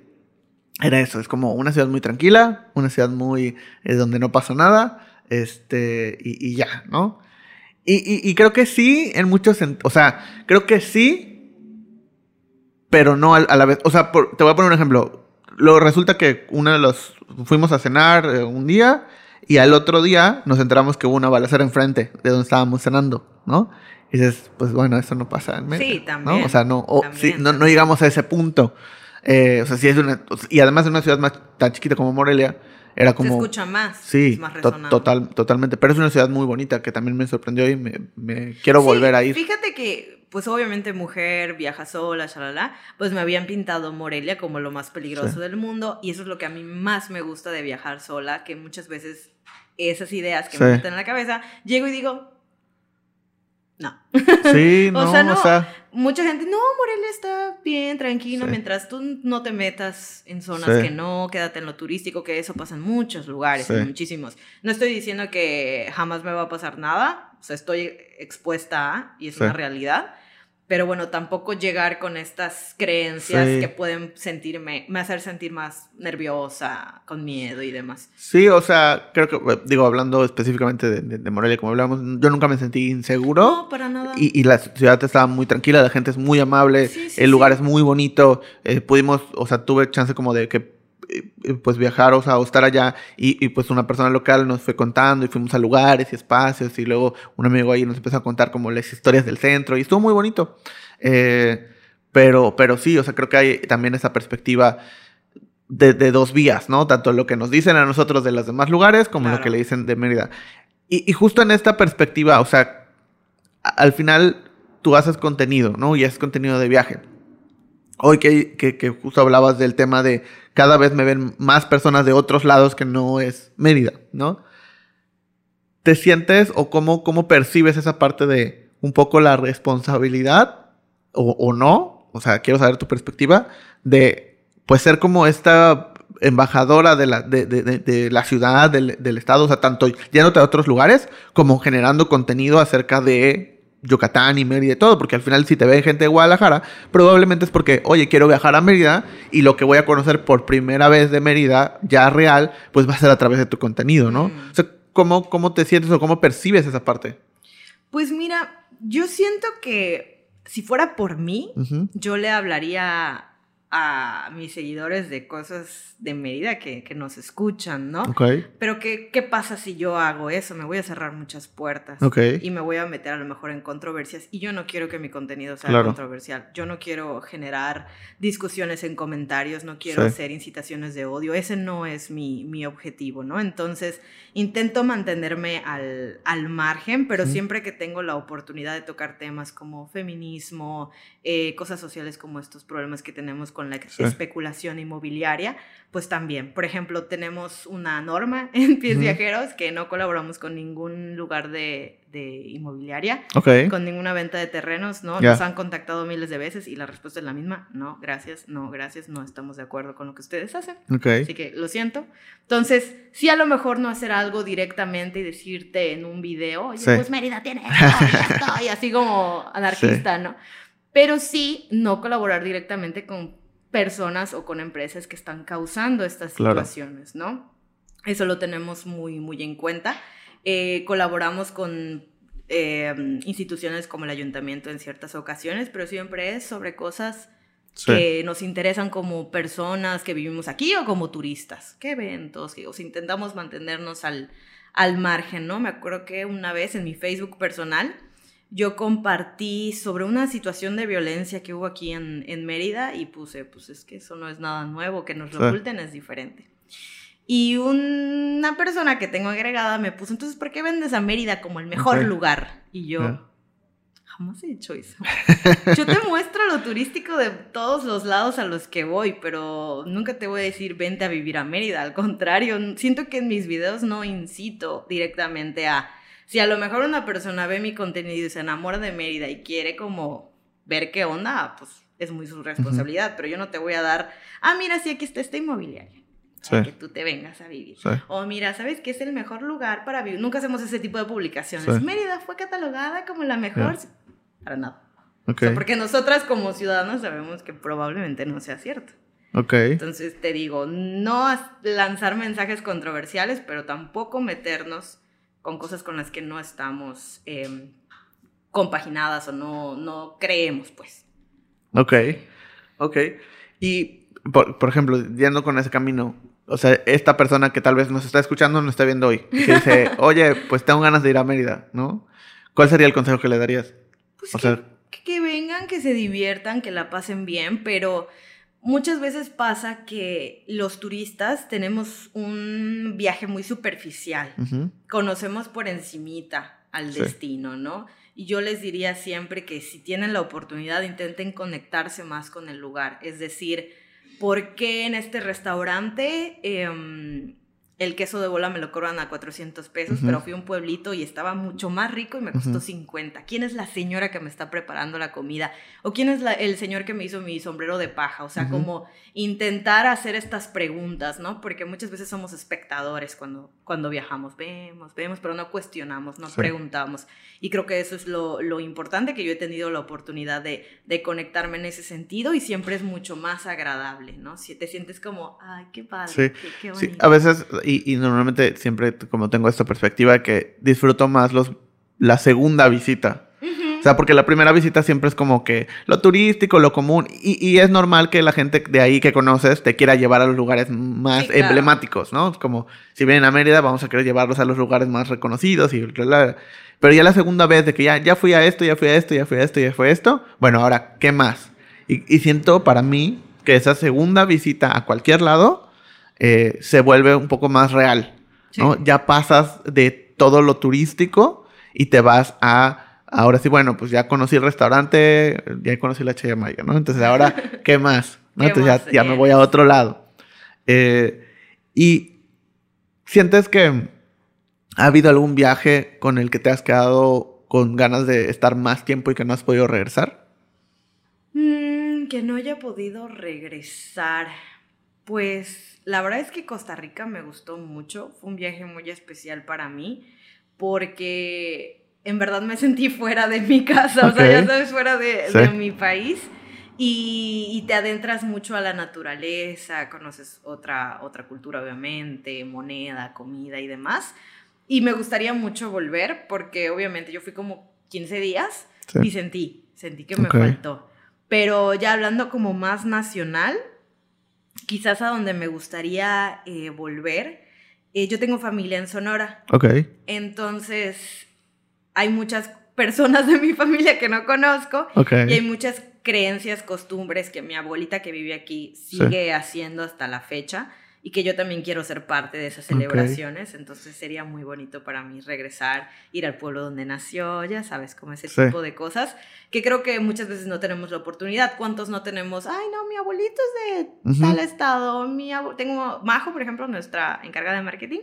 era eso, es como una ciudad muy tranquila, una ciudad muy eh, donde no pasa nada, este, y, ya, ¿no? Y, y- creo que sí, en muchos o sea, creo que sí, pero no a, la vez, o sea, por- te voy a poner un ejemplo. Lo resulta que uno de los, fuimos a cenar eh, un día y al otro día nos enteramos que hubo una balacera enfrente de donde estábamos cenando, ¿no? Y dices, pues bueno, eso no pasa en Mérida, Sí, ¿no? también. O sea, no, o- También, sí, no, no también. llegamos a ese punto. Eh, o sea, sí es una, y además de una ciudad más tan chiquita como Morelia, era como... se escucha más. Sí, es más to- total, totalmente. Pero es una ciudad muy bonita que también me sorprendió y me, me quiero Sí, volver a ir. Fíjate que, pues obviamente mujer, viaja sola, shalala, pues me habían pintado Morelia como lo más peligroso Sí. del mundo y eso es lo que a mí más me gusta de viajar sola, que muchas veces esas ideas que Sí. me meten en la cabeza, llego y digo, no. Sí, O no, sea, no. o sea, Mucha gente, no, Morelia está bien, tranquilo, Sí. mientras tú no te metas en zonas Sí. que no, quédate en lo turístico, que eso pasa en muchos lugares, Sí. en muchísimos. No estoy diciendo que jamás me va a pasar nada, o sea, estoy expuesta a, y es una realidad, pero bueno, tampoco llegar con estas creencias Sí. que pueden sentirme, me hacer sentir más nerviosa, con miedo y demás. sí, o sea, creo que, digo, hablando específicamente de, de- Morelia, como hablamos, yo nunca me sentí inseguro. No, para nada. Y, y la ciudad estaba muy tranquila, la gente es muy amable, Sí, sí, el lugar es muy bonito. eh, pudimos, o sea, tuve chance como de que, pues viajar, o sea, o estar allá. Y, y, pues una persona local nos fue contando y fuimos a lugares y espacios. Y luego un amigo ahí nos empezó a contar como las historias del centro y estuvo muy bonito. Eh, pero, pero sí, o sea, creo que hay también esa perspectiva. De, de dos vías, ¿no? Tanto lo que nos dicen a nosotros de los demás lugares como lo que le dicen de Mérida. Y, y justo en esta perspectiva, o sea, al final tú haces contenido, ¿no? Y es contenido de viaje. Hoy que, que, justo hablabas del tema de cada vez me ven más personas de otros lados que no es Mérida, ¿no? ¿Te sientes o cómo, cómo percibes esa parte de un poco la responsabilidad o, no? O sea, quiero saber tu perspectiva de pues ser como esta embajadora de la, de, de- de- la ciudad, del, del estado, o sea, tanto yéndote a otros lugares como generando contenido acerca de Yucatán y Mérida y todo, porque al final si te ve gente de Guadalajara, probablemente es porque, oye, quiero viajar a Mérida y lo que voy a conocer por primera vez de Mérida, ya real, pues va a ser a través de tu contenido, ¿no? Mm. O sea, ¿cómo, ¿cómo te sientes o cómo percibes esa parte? Pues mira, yo siento que si fuera por mí, yo le hablaría a mis seguidores de cosas de Mérida que, que nos escuchan, ¿no? Ok, Pero ¿qué, ¿qué pasa si yo hago eso? Me voy a cerrar muchas puertas. Y me voy a meter a lo mejor en controversias. Y yo no quiero que mi contenido sea Claro. controversial. Yo no quiero generar discusiones en comentarios, no quiero Sí. hacer incitaciones de odio. Ese no es mi, mi objetivo, ¿no? Entonces, intento mantenerme al, al margen, pero Sí. siempre que tengo la oportunidad de tocar temas como feminismo, eh, cosas sociales como estos problemas que tenemos con la Sí. especulación inmobiliaria, pues también. Por ejemplo, tenemos una norma en Pies. Viajeros que no colaboramos con ningún lugar de, de inmobiliaria, Ok. con ninguna venta de terrenos, ¿no? Ya. Nos han contactado miles de veces y la respuesta es la misma, no, gracias, no, gracias, no estamos de acuerdo con lo que ustedes hacen. Ok. Así que lo siento. Entonces, sí a lo mejor no hacer algo directamente y decirte en un video, oye, Sí. pues Mérida tiene esto, y ya estoy, así como anarquista, ¿no? Pero sí no colaborar directamente con personas o con empresas que están causando estas Claro. situaciones, ¿no? Eso lo tenemos muy, muy en cuenta. Eh, colaboramos con eh, instituciones como el ayuntamiento en ciertas ocasiones, pero siempre es sobre cosas Sí. que nos interesan como personas que vivimos aquí o como turistas. ¿Qué eventos? Que, o sea, intentamos mantenernos al, al margen, ¿no? Me acuerdo que una vez en mi Facebook personal yo compartí sobre una situación de violencia que hubo aquí en, en Mérida y puse, pues es que eso no es nada nuevo, que nos lo Sí. oculten es diferente. Y una persona que tengo agregada me puso, entonces, ¿por qué vendes a Mérida como el mejor lugar? Y yo, Ya. jamás he dicho eso. Yo te muestro lo turístico de todos los lados a los que voy, pero nunca te voy a decir vente a vivir a Mérida. Al contrario, siento que en mis videos no incito directamente a... Si a lo mejor una persona ve mi contenido y se enamora de Mérida y quiere como ver qué onda, pues es muy su responsabilidad, pero yo no te voy a dar, ah, mira, sí, aquí está esta inmobiliaria. para Sí. Que tú te vengas a vivir. Sí. O mira, ¿sabes qué es el mejor lugar para vivir? Nunca hacemos ese tipo de publicaciones. Sí. Mérida fue catalogada como la mejor. Ya. Para nada. Ok. O sea, porque nosotras como ciudadanos sabemos que probablemente no sea cierto. Ok. Entonces te digo, no lanzar mensajes controversiales, pero tampoco meternos con cosas con las que no estamos eh, compaginadas o no, no creemos, pues. Ok. Ok. Y, por, por ejemplo, yendo con ese camino, o sea, esta persona que tal vez nos está escuchando, nos está viendo hoy, y que dice, oye, pues tengo ganas de ir a Mérida, ¿no? ¿Cuál sería el consejo que le darías? Pues O que, sea- que- que vengan, que se diviertan, que la pasen bien, pero muchas veces pasa que los turistas tenemos un viaje muy superficial. Conocemos por encimita al Sí. destino, ¿no? Y yo les diría siempre que si tienen la oportunidad intenten conectarse más con el lugar, es decir, ¿por qué en este restaurante em, el queso de bola me lo cobran a 400 pesos, Ujú. pero fui a un pueblito y estaba mucho más rico y me costó Ujú. 50? ¿Quién es la señora que me está preparando la comida? ¿O quién es la- el señor que me hizo mi sombrero de paja? O sea, Ujú. como intentar hacer estas preguntas, ¿no? Porque muchas veces somos espectadores cuando, cuando viajamos. Vemos, vemos, pero no cuestionamos, no Sí. preguntamos. Y creo que eso es lo, lo importante, que yo he tenido la oportunidad de, de conectarme en ese sentido y siempre es mucho más agradable, ¿no? Si te sientes como, ay, qué padre, Sí, qué, qué Sí, bonito. a veces, y, y normalmente siempre como tengo esta perspectiva que disfruto más los, la segunda visita. O sea, porque la primera visita siempre es como que lo turístico, lo común, y, y es normal que la gente de ahí que conoces te quiera llevar a los lugares más Sí, claro. emblemáticos, ¿no? Es como, si vienen a Mérida, vamos a querer llevarlos a los lugares más reconocidos y bla, bla, bla. Pero ya la segunda vez de que ya, ya fui a esto, ya fui a esto, ya fui a esto, ya fue esto, bueno, ahora, ¿qué más? Y, y siento para mí que esa segunda visita a cualquier lado eh, se vuelve un poco más real. Ya pasas de todo lo turístico y te vas a, ahora sí, bueno, pues ya conocí el restaurante, ya conocí la Chayamaya, ¿no? Entonces ahora, ¿qué más? ¿No? ¿Qué Entonces ya, más? ya me voy a otro lado. Eh, y sientes que ha habido algún viaje con el que te has quedado con ganas de estar más tiempo y que no has podido regresar? Mm, que no haya podido regresar. Pues la verdad es que Costa Rica me gustó mucho. Fue un viaje muy especial para mí porque en verdad me sentí fuera de mi casa, o sea, ya sabes, fuera de, Sí. de mi país. Y, y te adentras mucho a la naturaleza, conoces otra, otra cultura, obviamente, moneda, comida y demás. Y me gustaría mucho volver porque obviamente yo fui como 15 días Sí. y sentí, sentí que me faltó. Pero ya hablando como más nacional, quizás a donde me gustaría eh, volver, eh, yo tengo familia en Sonora, Ok. entonces hay muchas personas de mi familia que no conozco Ok. y hay muchas creencias, costumbres que mi abuelita que vive aquí Sí. sigue haciendo hasta la fecha y que yo también quiero ser parte de esas celebraciones, entonces sería muy bonito para mí regresar, ir al pueblo donde nació, ya sabes, como ese Sí. tipo de cosas, que creo que muchas veces no tenemos la oportunidad. ¿Cuántos no tenemos? Ay, no, mi abuelito es de Ujú. tal estado, mi tengo Majo, por ejemplo, nuestra encargada de marketing,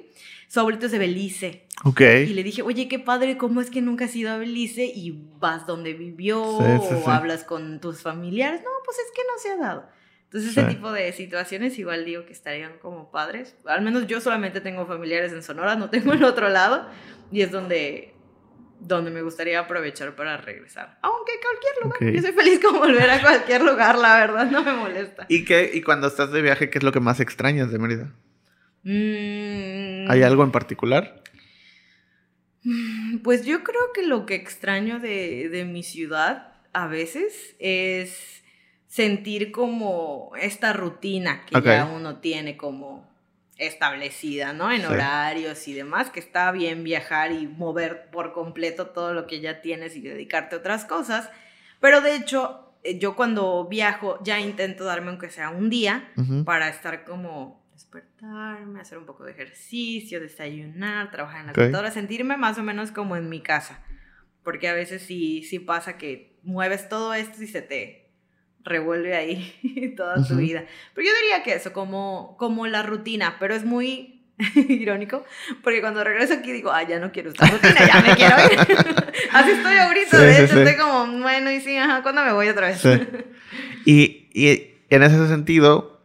su abuelito es de Belice. Ok. Y le dije, oye, qué padre, ¿cómo es que nunca has ido a Belice y vas donde vivió Sí, sí, o hablas con tus familiares? No, pues es que no se ha dado. Entonces, Sí. ese tipo de situaciones igual digo que estarían como padres. Al menos yo solamente tengo familiares en Sonora, no tengo en otro lado. Y es donde, donde me gustaría aprovechar para regresar. Aunque cualquier lugar. Ok. Yo soy feliz con volver a cualquier lugar, la verdad, no me molesta. ¿Y, qué, y cuando estás de viaje, qué es lo que más extrañas de Mérida? Mm, ¿Hay algo en particular? pues yo creo que lo que extraño de, de mi ciudad a veces es sentir como esta rutina que Ok. ya uno tiene como establecida, ¿no? En Sí. horarios y demás, que está bien viajar y mover por completo todo lo que ya tienes y dedicarte a otras cosas. Pero de hecho, eh, yo cuando viajo ya intento darme aunque sea un día Ujú. para estar como despertarme, hacer un poco de ejercicio, desayunar, trabajar en la Ok. computadora, sentirme más o menos como en mi casa. Porque a veces sí, sí pasa que mueves todo esto y se te revuelve ahí toda tu vida. Pero yo diría que eso, como, como la rutina, pero es muy irónico, porque cuando regreso aquí digo, ah, ya no quiero esta rutina, ya me quiero ir. Así estoy ahorita, Sí, de hecho sí. estoy como, bueno, y sí, ajá, ¿cuándo me voy otra vez? Y, y en ese sentido,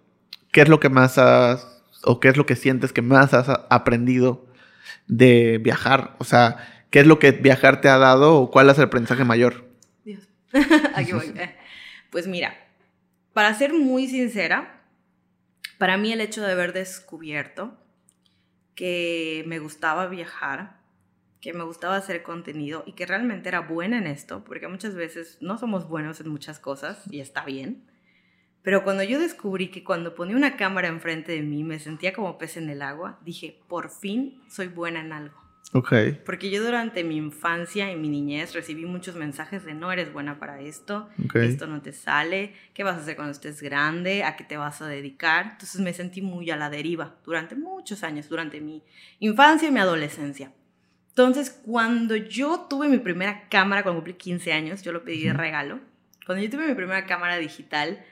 ¿qué es lo que más has, o qué es lo que sientes que más has aprendido de viajar? O sea, ¿qué es lo que viajar te ha dado o cuál es el aprendizaje mayor? Dios. Aquí voy. Eh, Pues mira, para ser muy sincera, para mí el hecho de haber descubierto que me gustaba viajar, que me gustaba hacer contenido y que realmente era buena en esto, porque muchas veces no somos buenos en muchas cosas y está bien. Pero cuando yo descubrí que cuando ponía una cámara enfrente de mí me sentía como pez en el agua, dije, por fin soy buena en algo. Porque yo durante mi infancia y mi niñez recibí muchos mensajes de no eres buena para esto, Ok. esto no te sale, ¿qué vas a hacer cuando estés grande? ¿A qué te vas a dedicar? Entonces me sentí muy a la deriva durante muchos años, durante mi infancia y mi adolescencia. Entonces, cuando yo tuve mi primera cámara, cuando cumplí 15 años, yo lo pedí de regalo. Cuando yo tuve mi primera cámara digital,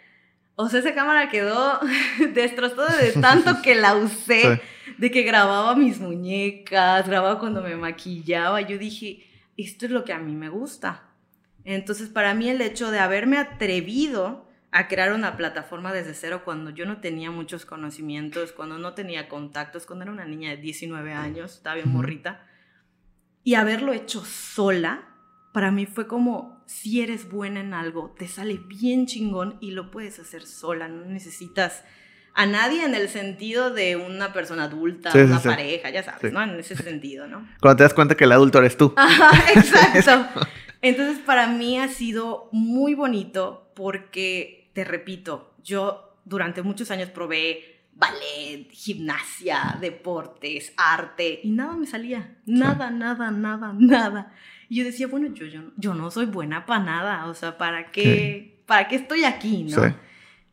o sea, esa cámara quedó destrozada de tanto que la usé Sí. De que grababa mis muñecas, grababa cuando me maquillaba. Yo dije, esto es lo que a mí me gusta. Entonces, para mí el hecho de haberme atrevido a crear una plataforma desde cero cuando yo no tenía muchos conocimientos, cuando no tenía contactos, cuando era una niña de 19 años, estaba bien morrita, y haberlo hecho sola, para mí fue como, si eres buena en algo, te sale bien chingón y lo puedes hacer sola, no necesitas a nadie en el sentido de una persona adulta, Sí, una sí. pareja, ya sabes, Sí. ¿no? En ese sentido, ¿no? Cuando te das cuenta que el adulto eres tú. Ajá, exacto. Entonces, para mí ha sido muy bonito porque, te repito, yo durante muchos años probé ballet, gimnasia, deportes, arte y nada me salía. Nada, nada, nada, nada. Y yo decía, bueno, yo, yo, yo no soy buena para nada. O sea, ¿para qué, ¿para qué estoy aquí, no?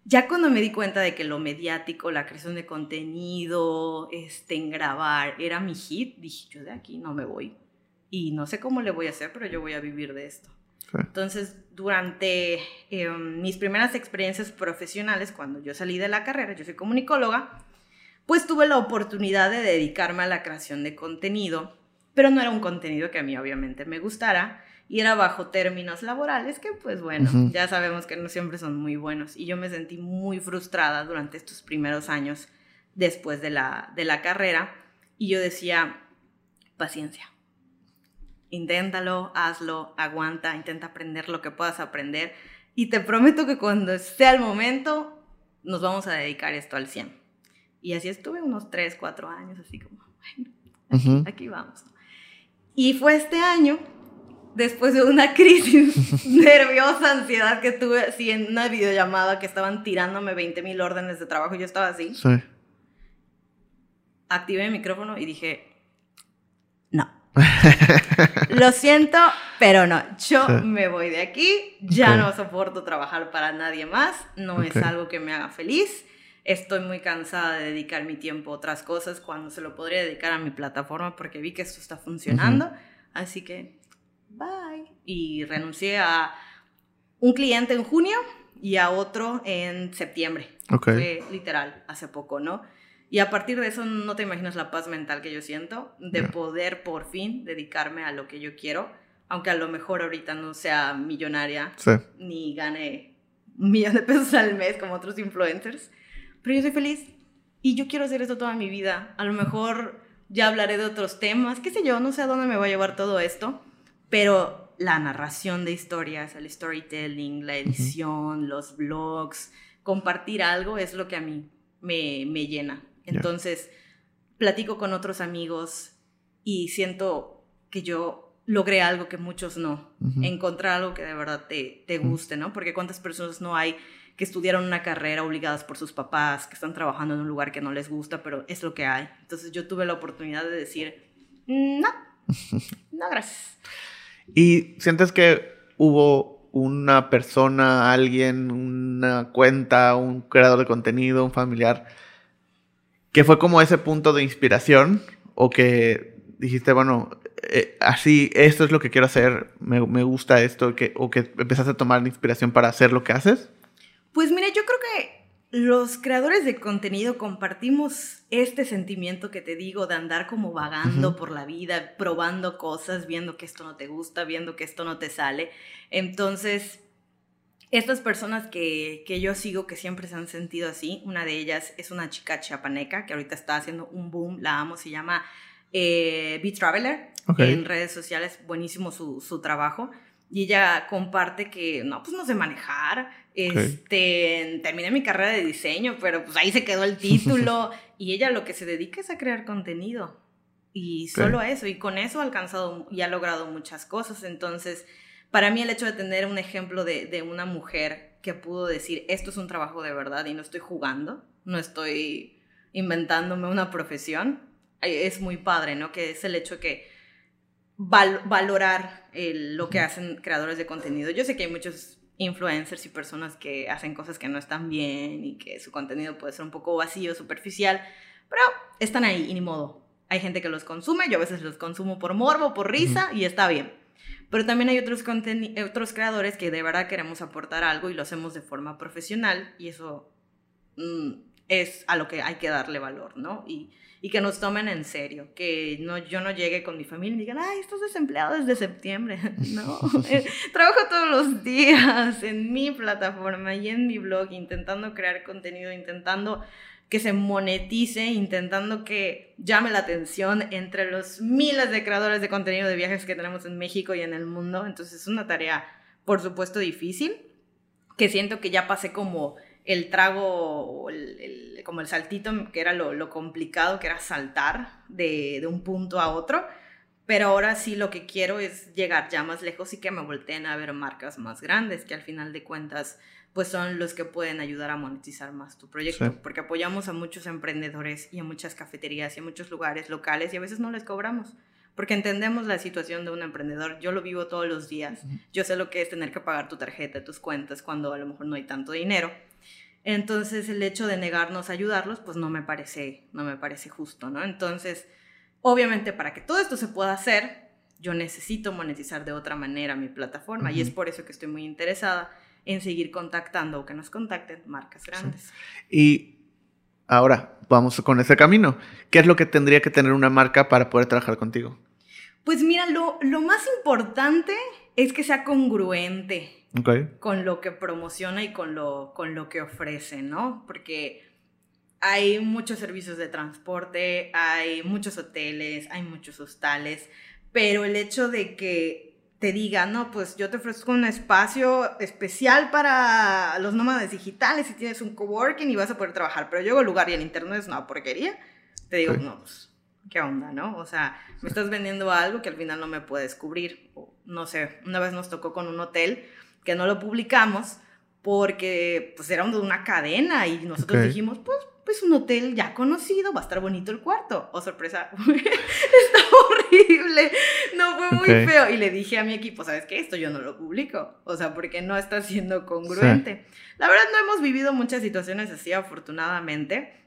Ya cuando me di cuenta de que lo mediático, la creación de contenido, este, en grabar, era mi hit, dije, yo de aquí no me voy. Y no sé cómo le voy a hacer, pero yo voy a vivir de esto. Sí. Entonces, durante eh, mis primeras experiencias profesionales, cuando yo salí de la carrera, yo soy comunicóloga, pues tuve la oportunidad de dedicarme a la creación de contenido, pero no era un contenido que a mí obviamente me gustara y era bajo términos laborales que pues bueno, ya sabemos que no siempre son muy buenos y yo me sentí muy frustrada durante estos primeros años después de la, de la carrera y yo decía, paciencia, inténtalo, hazlo, aguanta, intenta aprender lo que puedas aprender y te prometo que cuando sea el momento nos vamos a dedicar esto al 100. Y así estuve unos 3, 4 años, así como, bueno, aquí vamos. Y fue este año, después de una crisis nerviosa, ansiedad que tuve, así en una videollamada que estaban tirándome 20 mil órdenes de trabajo, yo estaba así, Sí. activé el micrófono y dije, no. Lo siento, pero no. Yo Sí. me voy de aquí, ya no soporto trabajar para nadie más, no es algo que me haga feliz. Estoy muy cansada de dedicar mi tiempo a otras cosas cuando se lo podría dedicar a mi plataforma porque vi que esto está funcionando. Así que, bye. Y renuncié a un cliente en junio y a otro en septiembre. Ok. Fue literal, hace poco, ¿no? Y a partir de eso no te imaginas la paz mental que yo siento de poder por fin dedicarme a lo que yo quiero, aunque a lo mejor ahorita no sea millonaria Sí. ni gane un millón de pesos al mes como otros influencers, pero yo soy feliz y yo quiero hacer esto toda mi vida. A lo mejor ya hablaré de otros temas, qué sé yo, no sé a dónde me va a llevar todo esto, pero la narración de historias, el storytelling, la edición, los blogs, compartir algo es lo que a mí me, me llena. Entonces, platico con otros amigos y siento que yo logré algo que muchos no, encontrar algo que de verdad te, te guste, ¿no? Porque cuántas personas no hay que estudiaron una carrera obligadas por sus papás, que están trabajando en un lugar que no les gusta, pero es lo que hay. Entonces yo tuve la oportunidad de decir, no, no, gracias. ¿Y sientes que hubo una persona, alguien, una cuenta, un creador de contenido, un familiar, que fue como ese punto de inspiración o que dijiste, bueno, eh, así, esto es lo que quiero hacer, me, me gusta esto, que, o que empezaste a tomar inspiración para hacer lo que haces? Pues mire, yo los creadores de contenido compartimos este sentimiento que te digo de andar como vagando por la vida, probando cosas, viendo que esto no te gusta, viendo que esto no te sale. Entonces, estas personas que, que, yo sigo que siempre se han sentido así, una de ellas es una chica chiapaneca que ahorita está haciendo un boom, la amo, se llama eh, Traveler en redes sociales, buenísimo su, su trabajo y ella comparte que no, pues no sé manejar. Este, terminé mi carrera de diseño, pero pues ahí se quedó el título y ella lo que se dedica es a crear contenido y solo a eso y con eso ha alcanzado y ha logrado muchas cosas. Entonces, para mí el hecho de tener un ejemplo de, de una mujer que pudo decir, esto es un trabajo de verdad y no estoy jugando, no estoy inventándome una profesión, es muy padre, ¿no? Que es el hecho que valorar lo que hacen creadores de contenido. Yo sé que hay muchos influencers y personas que hacen cosas que no están bien y que su contenido puede ser un poco vacío, superficial, pero están ahí y ni modo. Hay gente que los consume, yo a veces los consumo por morbo, por risa y está bien. Pero también hay otros, otros creadores que de verdad queremos aportar algo y lo hacemos de forma profesional y eso mm, es a lo que hay que darle valor, ¿no? Y y que nos tomen en serio, que no, yo no llegue con mi familia y digan, ay, estás desempleado desde septiembre. No, eh, trabajo todos los días en mi plataforma y en mi blog, intentando crear contenido, intentando que se monetice, intentando que llame la atención entre los miles de creadores de contenido de viajes que tenemos en México y en el mundo. Entonces es una tarea, por supuesto, difícil, que siento que ya pasé como el trago, el, como el saltito, que era lo, complicado, que era saltar de, un punto a otro. Pero ahora sí lo que quiero es llegar ya más lejos y que me volteen a ver marcas más grandes, que al final de cuentas pues son los que pueden ayudar a monetizar más tu proyecto, porque apoyamos a muchos emprendedores y a muchas cafeterías y a muchos lugares locales y a veces no les cobramos porque entendemos la situación de un emprendedor. Yo lo vivo todos los días. Yo sé lo que es tener que pagar tu tarjeta, tus cuentas cuando a lo mejor no hay tanto dinero. Entonces el hecho de negarnos a ayudarlos, pues no me parece, no me parece justo, ¿no? Entonces, obviamente para que todo esto se pueda hacer, yo necesito monetizar de otra manera mi plataforma y es por eso que estoy muy interesada en seguir contactando o que nos contacten marcas grandes. Y ahora vamos con ese camino. ¿Qué es lo que tendría que tener una marca para poder trabajar contigo? Pues mira, lo, más importante es que sea congruente con lo que promociona y con lo, con lo que ofrece, ¿no? Porque hay muchos servicios de transporte, hay muchos hoteles, hay muchos hostales, pero el hecho de que te diga, no, pues yo te ofrezco un espacio especial para los nómadas digitales y tienes un coworking y vas a poder trabajar, pero llego al lugar y el internet es una porquería, te digo, no, pues ¿qué onda, no? O sea, me estás vendiendo algo que al final no me puedes cubrir. No sé, una vez nos tocó con un hotel que no lo publicamos porque pues era de una cadena y nosotros dijimos, pues, pues un hotel ya conocido, va a estar bonito el cuarto. Oh, sorpresa, está horrible, no fue muy feo. Y le dije a mi equipo, ¿sabes qué? Esto yo no lo publico, o sea, porque no está siendo congruente. La verdad no hemos vivido muchas situaciones así, afortunadamente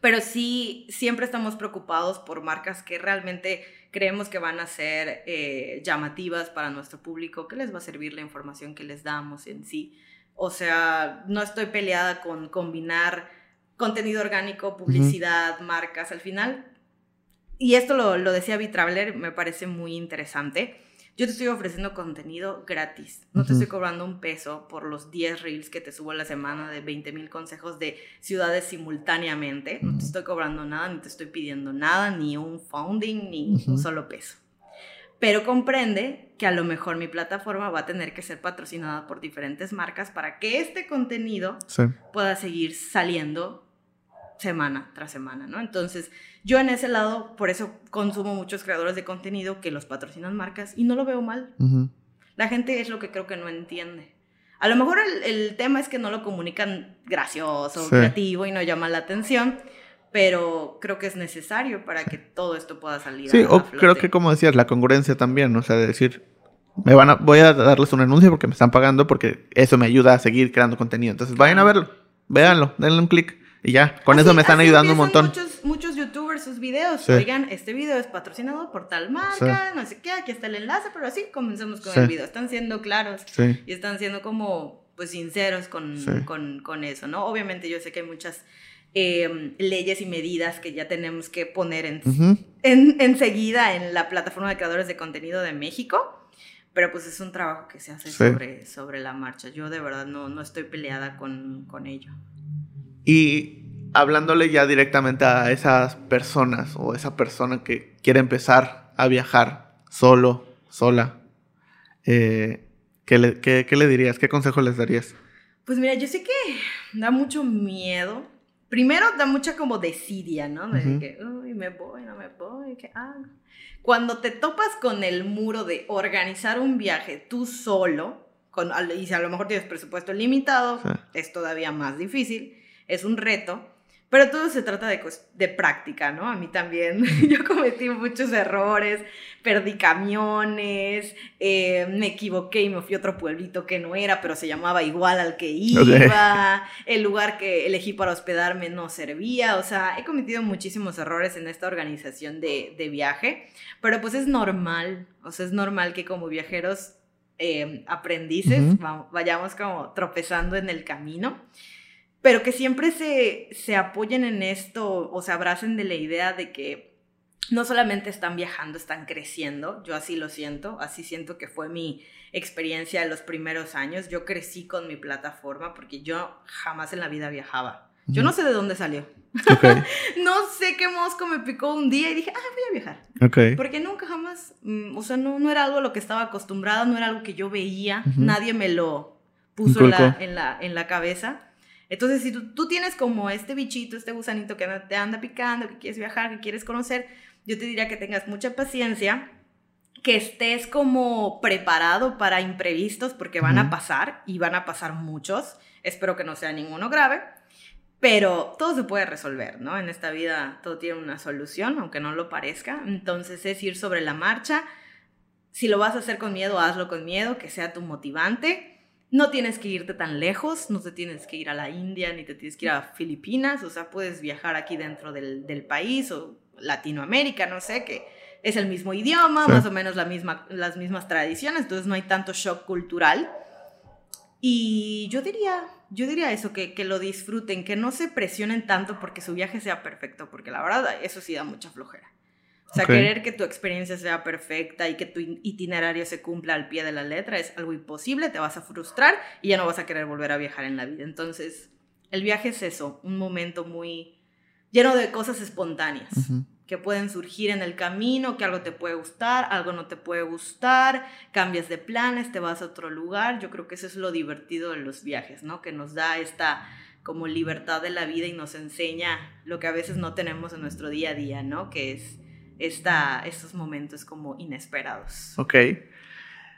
pero sí, siempre estamos preocupados por marcas que realmente creemos que van a ser eh, llamativas para nuestro público, que les va a servir la información que les damos en sí. O sea, no estoy peleada con combinar contenido orgánico, publicidad, marcas al final. Y esto lo, lo decía Traveler, me parece muy interesante yo te estoy ofreciendo contenido gratis. No te estoy cobrando un peso por los 10 reels que te subo a la semana de 20 mil consejos de ciudades simultáneamente. No te estoy cobrando nada, ni te estoy pidiendo nada, ni un founding, ni un solo peso. Pero comprende que a lo mejor mi plataforma va a tener que ser patrocinada por diferentes marcas para que este contenido pueda seguir saliendo semana tras semana, ¿no? Entonces, yo en ese lado, por eso consumo muchos creadores de contenido que los patrocinan marcas y no lo veo mal. La gente es lo que creo que no entiende. A lo mejor el, tema es que no lo comunican gracioso, creativo y no llama la atención, pero creo que es necesario para que todo esto pueda salir. Sí, o creo que como decías, la congruencia también, o sea, de decir, me van a, voy a darles un anuncio porque me están pagando porque eso me ayuda a seguir creando contenido. Entonces vayan a verlo, véanlo, denle un clic y ya, con eso me están ayudando un montón. Muchos, muchos youtubers sus videos, oigan, este video es patrocinado por tal marca, no sé qué, aquí está el enlace, pero así comencemos con el video. Están siendo claros y están siendo como pues sinceros con, con, con eso, ¿no? Obviamente yo sé que hay muchas Em, leyes y medidas que ya tenemos que poner en, enseguida en la plataforma de creadores de contenido de México. Pero pues es un trabajo que se hace sobre, sobre la marcha. Yo de verdad no, no estoy peleada con, con ello. Y hablándole ya directamente a esas personas o esa persona que quiere empezar a viajar solo, sola, eh, ¿qué, le, qué, ¿qué, le, dirías? ¿Qué consejo les darías? Pues mira, yo sé que da mucho miedo primero da mucha como desidia, ¿no? De que, uy, me voy, no me voy, ¿qué hago? Cuando te topas con el muro de organizar un viaje tú solo, con, y si a lo mejor tienes presupuesto limitado, es todavía más difícil, es un reto. Pero todo se trata de, de práctica, ¿no? A mí también, yo cometí muchos errores, perdí camiones, eh, me equivoqué y me fui a otro pueblito que no era, pero se llamaba igual al que iba, el lugar que elegí para hospedarme no servía, o sea, he cometido muchísimos errores en esta organización de, de viaje, pero pues es normal, o sea, es normal que como viajeros eh, aprendices vayamos como tropezando en el camino pero que siempre se, se apoyen en esto o se abracen de la idea de que no solamente están viajando, están creciendo. Yo así lo siento, así siento que fue mi experiencia de los primeros años. Yo crecí con mi plataforma porque yo jamás en la vida viajaba. Yo no sé de dónde salió. no sé qué mosco me picó un día y dije, ah, voy a viajar. Okay. Porque nunca jamás, mm, o sea, no, no era algo a lo que estaba acostumbrada, no era algo que yo veía, nadie me lo puso la, en la, en la cabeza. Entonces, si tú, tienes como este bichito, este gusanito que te anda picando, que quieres viajar, que quieres conocer, yo te diría que tengas mucha paciencia, que estés como preparado para imprevistos, porque van a pasar y van a pasar muchos. Espero que no sea ninguno grave, pero todo se puede resolver, ¿no? En esta vida todo tiene una solución, aunque no lo parezca. Entonces es ir sobre la marcha. Si lo vas a hacer con miedo, hazlo con miedo, que sea tu motivante no tienes que irte tan lejos, no te tienes que ir a la India ni te tienes que ir a Filipinas, o sea, puedes viajar aquí dentro del, país o Latinoamérica, no sé, que es el mismo idioma, más o menos la misma, las mismas tradiciones, entonces no hay tanto shock cultural. Y yo diría, yo diría eso, que, que lo disfruten, que no se presionen tanto porque su viaje sea perfecto, porque la verdad eso sí da mucha flojera. O sea, querer que tu experiencia sea perfecta y que tu itinerario se cumpla al pie de la letra es algo imposible, te vas a frustrar y ya no vas a querer volver a viajar en la vida. Entonces, el viaje es eso, un momento muy lleno de cosas espontáneas que pueden surgir en el camino, que algo te puede gustar, algo no te puede gustar, cambias de planes, te vas a otro lugar. Yo creo que eso es lo divertido de los viajes, ¿no? Que nos da esta como libertad de la vida y nos enseña lo que a veces no tenemos en nuestro día a día, ¿no? Que es esta, estos momentos como inesperados. Ok,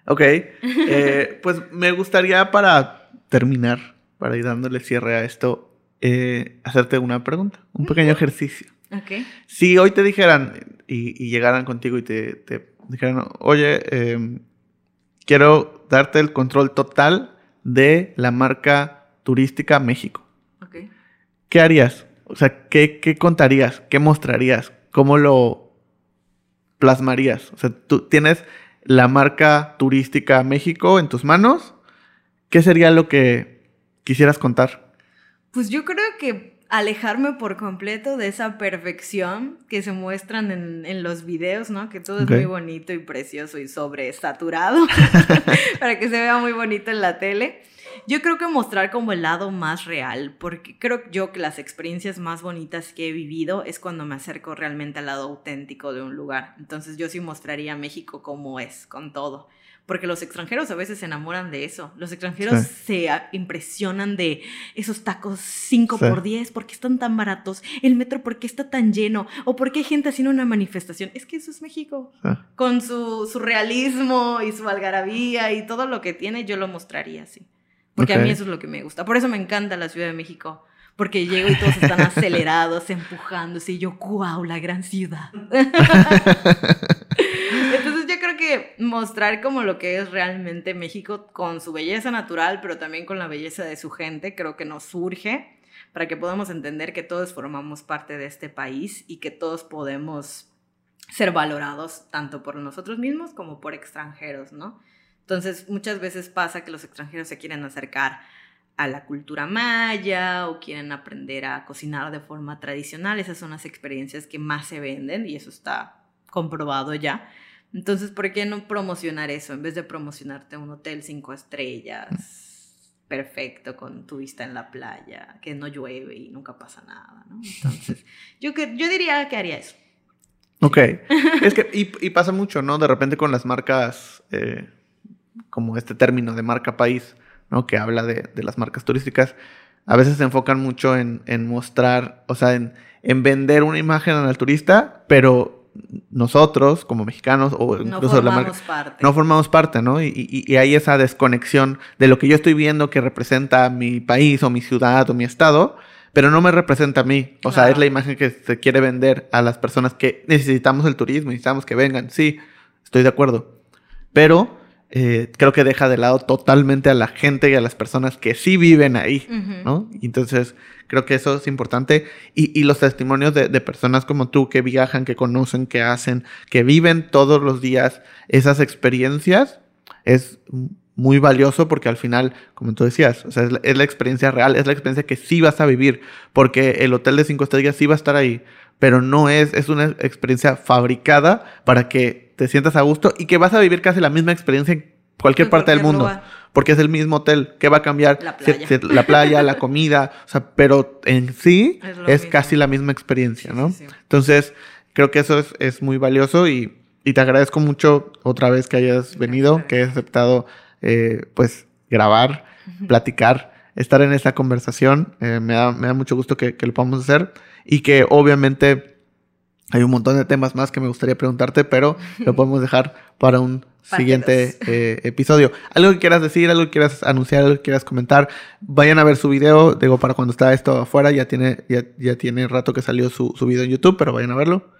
ok. Eh, pues me gustaría para terminar, para ir dándole cierre a esto, eh, hacerte una pregunta, un pequeño ejercicio. Ok. Si hoy te dijeran y, llegaran contigo y te, dijeran, oye, em, quiero darte el control total de la marca turística México. Okay. ¿Qué harías? O sea, ¿qué, ¿qué, contarías? ¿Qué mostrarías? ¿Cómo lo plasmarías? O sea, tú tienes la marca turística México en tus manos. ¿Qué sería lo que quisieras contar? Pues yo creo que alejarme por completo de esa perfección que se muestran en, los videos, ¿no? Que todo es muy bonito y precioso y sobresaturado para que se vea muy bonito en la tele. Yo creo que mostrar como el lado más real, porque creo yo que las experiencias más bonitas que he vivido es cuando me acerco realmente al lado auténtico de un lugar. Entonces yo sí mostraría México como es, con todo. porque los extranjeros a veces se enamoran de eso. Los extranjeros se impresionan de esos tacos 5 por 10, porque están tan baratos, el metro porque está tan lleno, o porque hay gente haciendo una manifestación. Es que eso es México. Con su, su, realismo y su algarabía y todo lo que tiene, yo lo mostraría así. Porque a mí eso es lo que me gusta. Por eso me encanta la Ciudad de México. Porque llego y todos están acelerados, empujándose, y yo, wow, la gran ciudad. Entonces yo creo que mostrar como lo que es realmente México con su belleza natural, pero también con la belleza de su gente, creo que nos surge para que podamos entender que todos formamos parte de este país y que todos podemos ser valorados tanto por nosotros mismos como por extranjeros, ¿no? Entonces muchas veces pasa que los extranjeros se quieren acercar a la cultura maya o quieren aprender a cocinar de forma tradicional. Esas son las experiencias que más se venden y eso está comprobado ya. Entonces, ¿por qué no promocionar eso en vez de promocionarte un hotel cinco estrellas perfecto con tu vista en la playa, que no llueve y nunca pasa nada? ¿no? Entonces, yo, que, yo diría que haría eso. Ok. es que, y, pasa mucho, ¿no? De repente con las marcas, eh, como este término de marca país, ¿no? Que habla de, de, las marcas turísticas, a veces se enfocan mucho en, en mostrar, o sea, en, en vender una imagen al turista, pero nosotros como mexicanos o incluso no formamos parte. no formamos parte, ¿no? Y, y, hay esa desconexión de lo que yo estoy viendo que representa mi país o mi ciudad o mi estado, pero no me representa a mí. O sea, es la imagen que se quiere vender a las personas que necesitamos el turismo, necesitamos que vengan. Sí, estoy de acuerdo. Pero eh, creo que deja de lado totalmente a la gente y a las personas que sí viven ahí, ¿no? Y entonces creo que eso es importante. Y, y los testimonios de, de, personas como tú que viajan, que conocen, que hacen, que viven todos los días esas experiencias, es muy valioso porque al final, como tú decías, o sea, es, la, es la experiencia real, es la experiencia que sí vas a vivir, porque el hotel de cinco estrellas sí va a estar ahí, pero no es, es una experiencia fabricada para que te sientas a gusto y que vas a vivir casi la misma experiencia en cualquier parte del mundo. Porque es el mismo hotel. ¿Qué va a cambiar? La playa, la, playa, la comida. O sea, pero en sí es, casi la misma experiencia, ¿no? Sí, sí. Entonces, creo que eso es, es muy valioso y, y, te agradezco mucho otra vez que hayas venido, que hayas aceptado, eh, pues, grabar, platicar, estar en esta conversación. Eh, me, da, me da mucho gusto que, que lo podamos hacer y que obviamente hay un montón de temas más que me gustaría preguntarte, pero lo podemos dejar para un siguiente eh, episodio. Algo que quieras decir, algo que quieras anunciar, algo que quieras comentar, vayan a ver su video. Digo, para cuando está esto afuera, ya tiene, ya, ya tiene rato que salió su, su video en YouTube, pero vayan a verlo.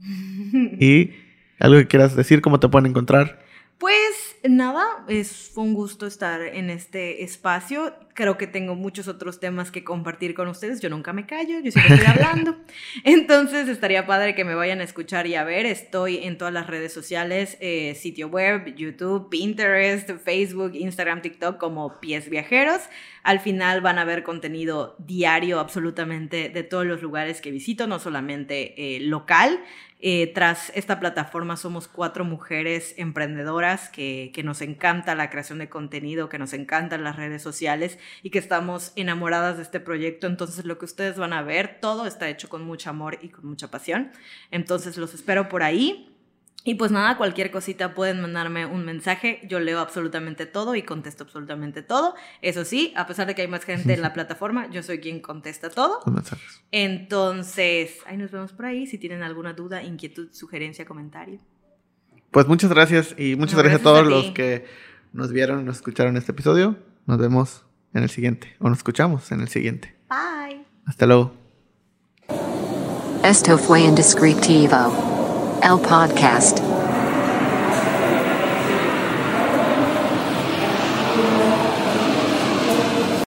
y algo que quieras decir, cómo te pueden encontrar. Pues nada, es un gusto estar en este espacio. Creo que tengo muchos otros temas que compartir con ustedes. Yo nunca me callo, yo siempre estoy hablando. Entonces estaría padre que me vayan a escuchar y a ver. Estoy en todas las redes sociales, eh, sitio web, YouTube, Pinterest, Facebook, Instagram, TikTok como Pies Viajeros. Al final van a ver contenido diario absolutamente de todos los lugares que visito, no solamente eh, local. Eh, tras esta plataforma somos cuatro mujeres emprendedoras que, que, nos encanta la creación de contenido, que nos encantan las redes sociales y que estamos enamoradas de este proyecto. Entonces lo que ustedes van a ver, todo está hecho con mucho amor y con mucha pasión. Entonces los espero por ahí. Y pues nada, cualquier cosita pueden mandarme un mensaje, yo leo absolutamente todo y contesto absolutamente todo. Eso sí, a pesar de que hay más gente en la plataforma, yo soy quien contesta todo. Entonces, ahí nos vemos por ahí si tienen alguna duda, inquietud, sugerencia, comentario. Pues muchas gracias y muchas no, gracias, gracias, a todos a los que nos vieron, nos escucharon este episodio. Nos vemos en el siguiente o nos escuchamos en el siguiente. Bye. Hasta luego. Esto fue Indescriptivo. El Podcast.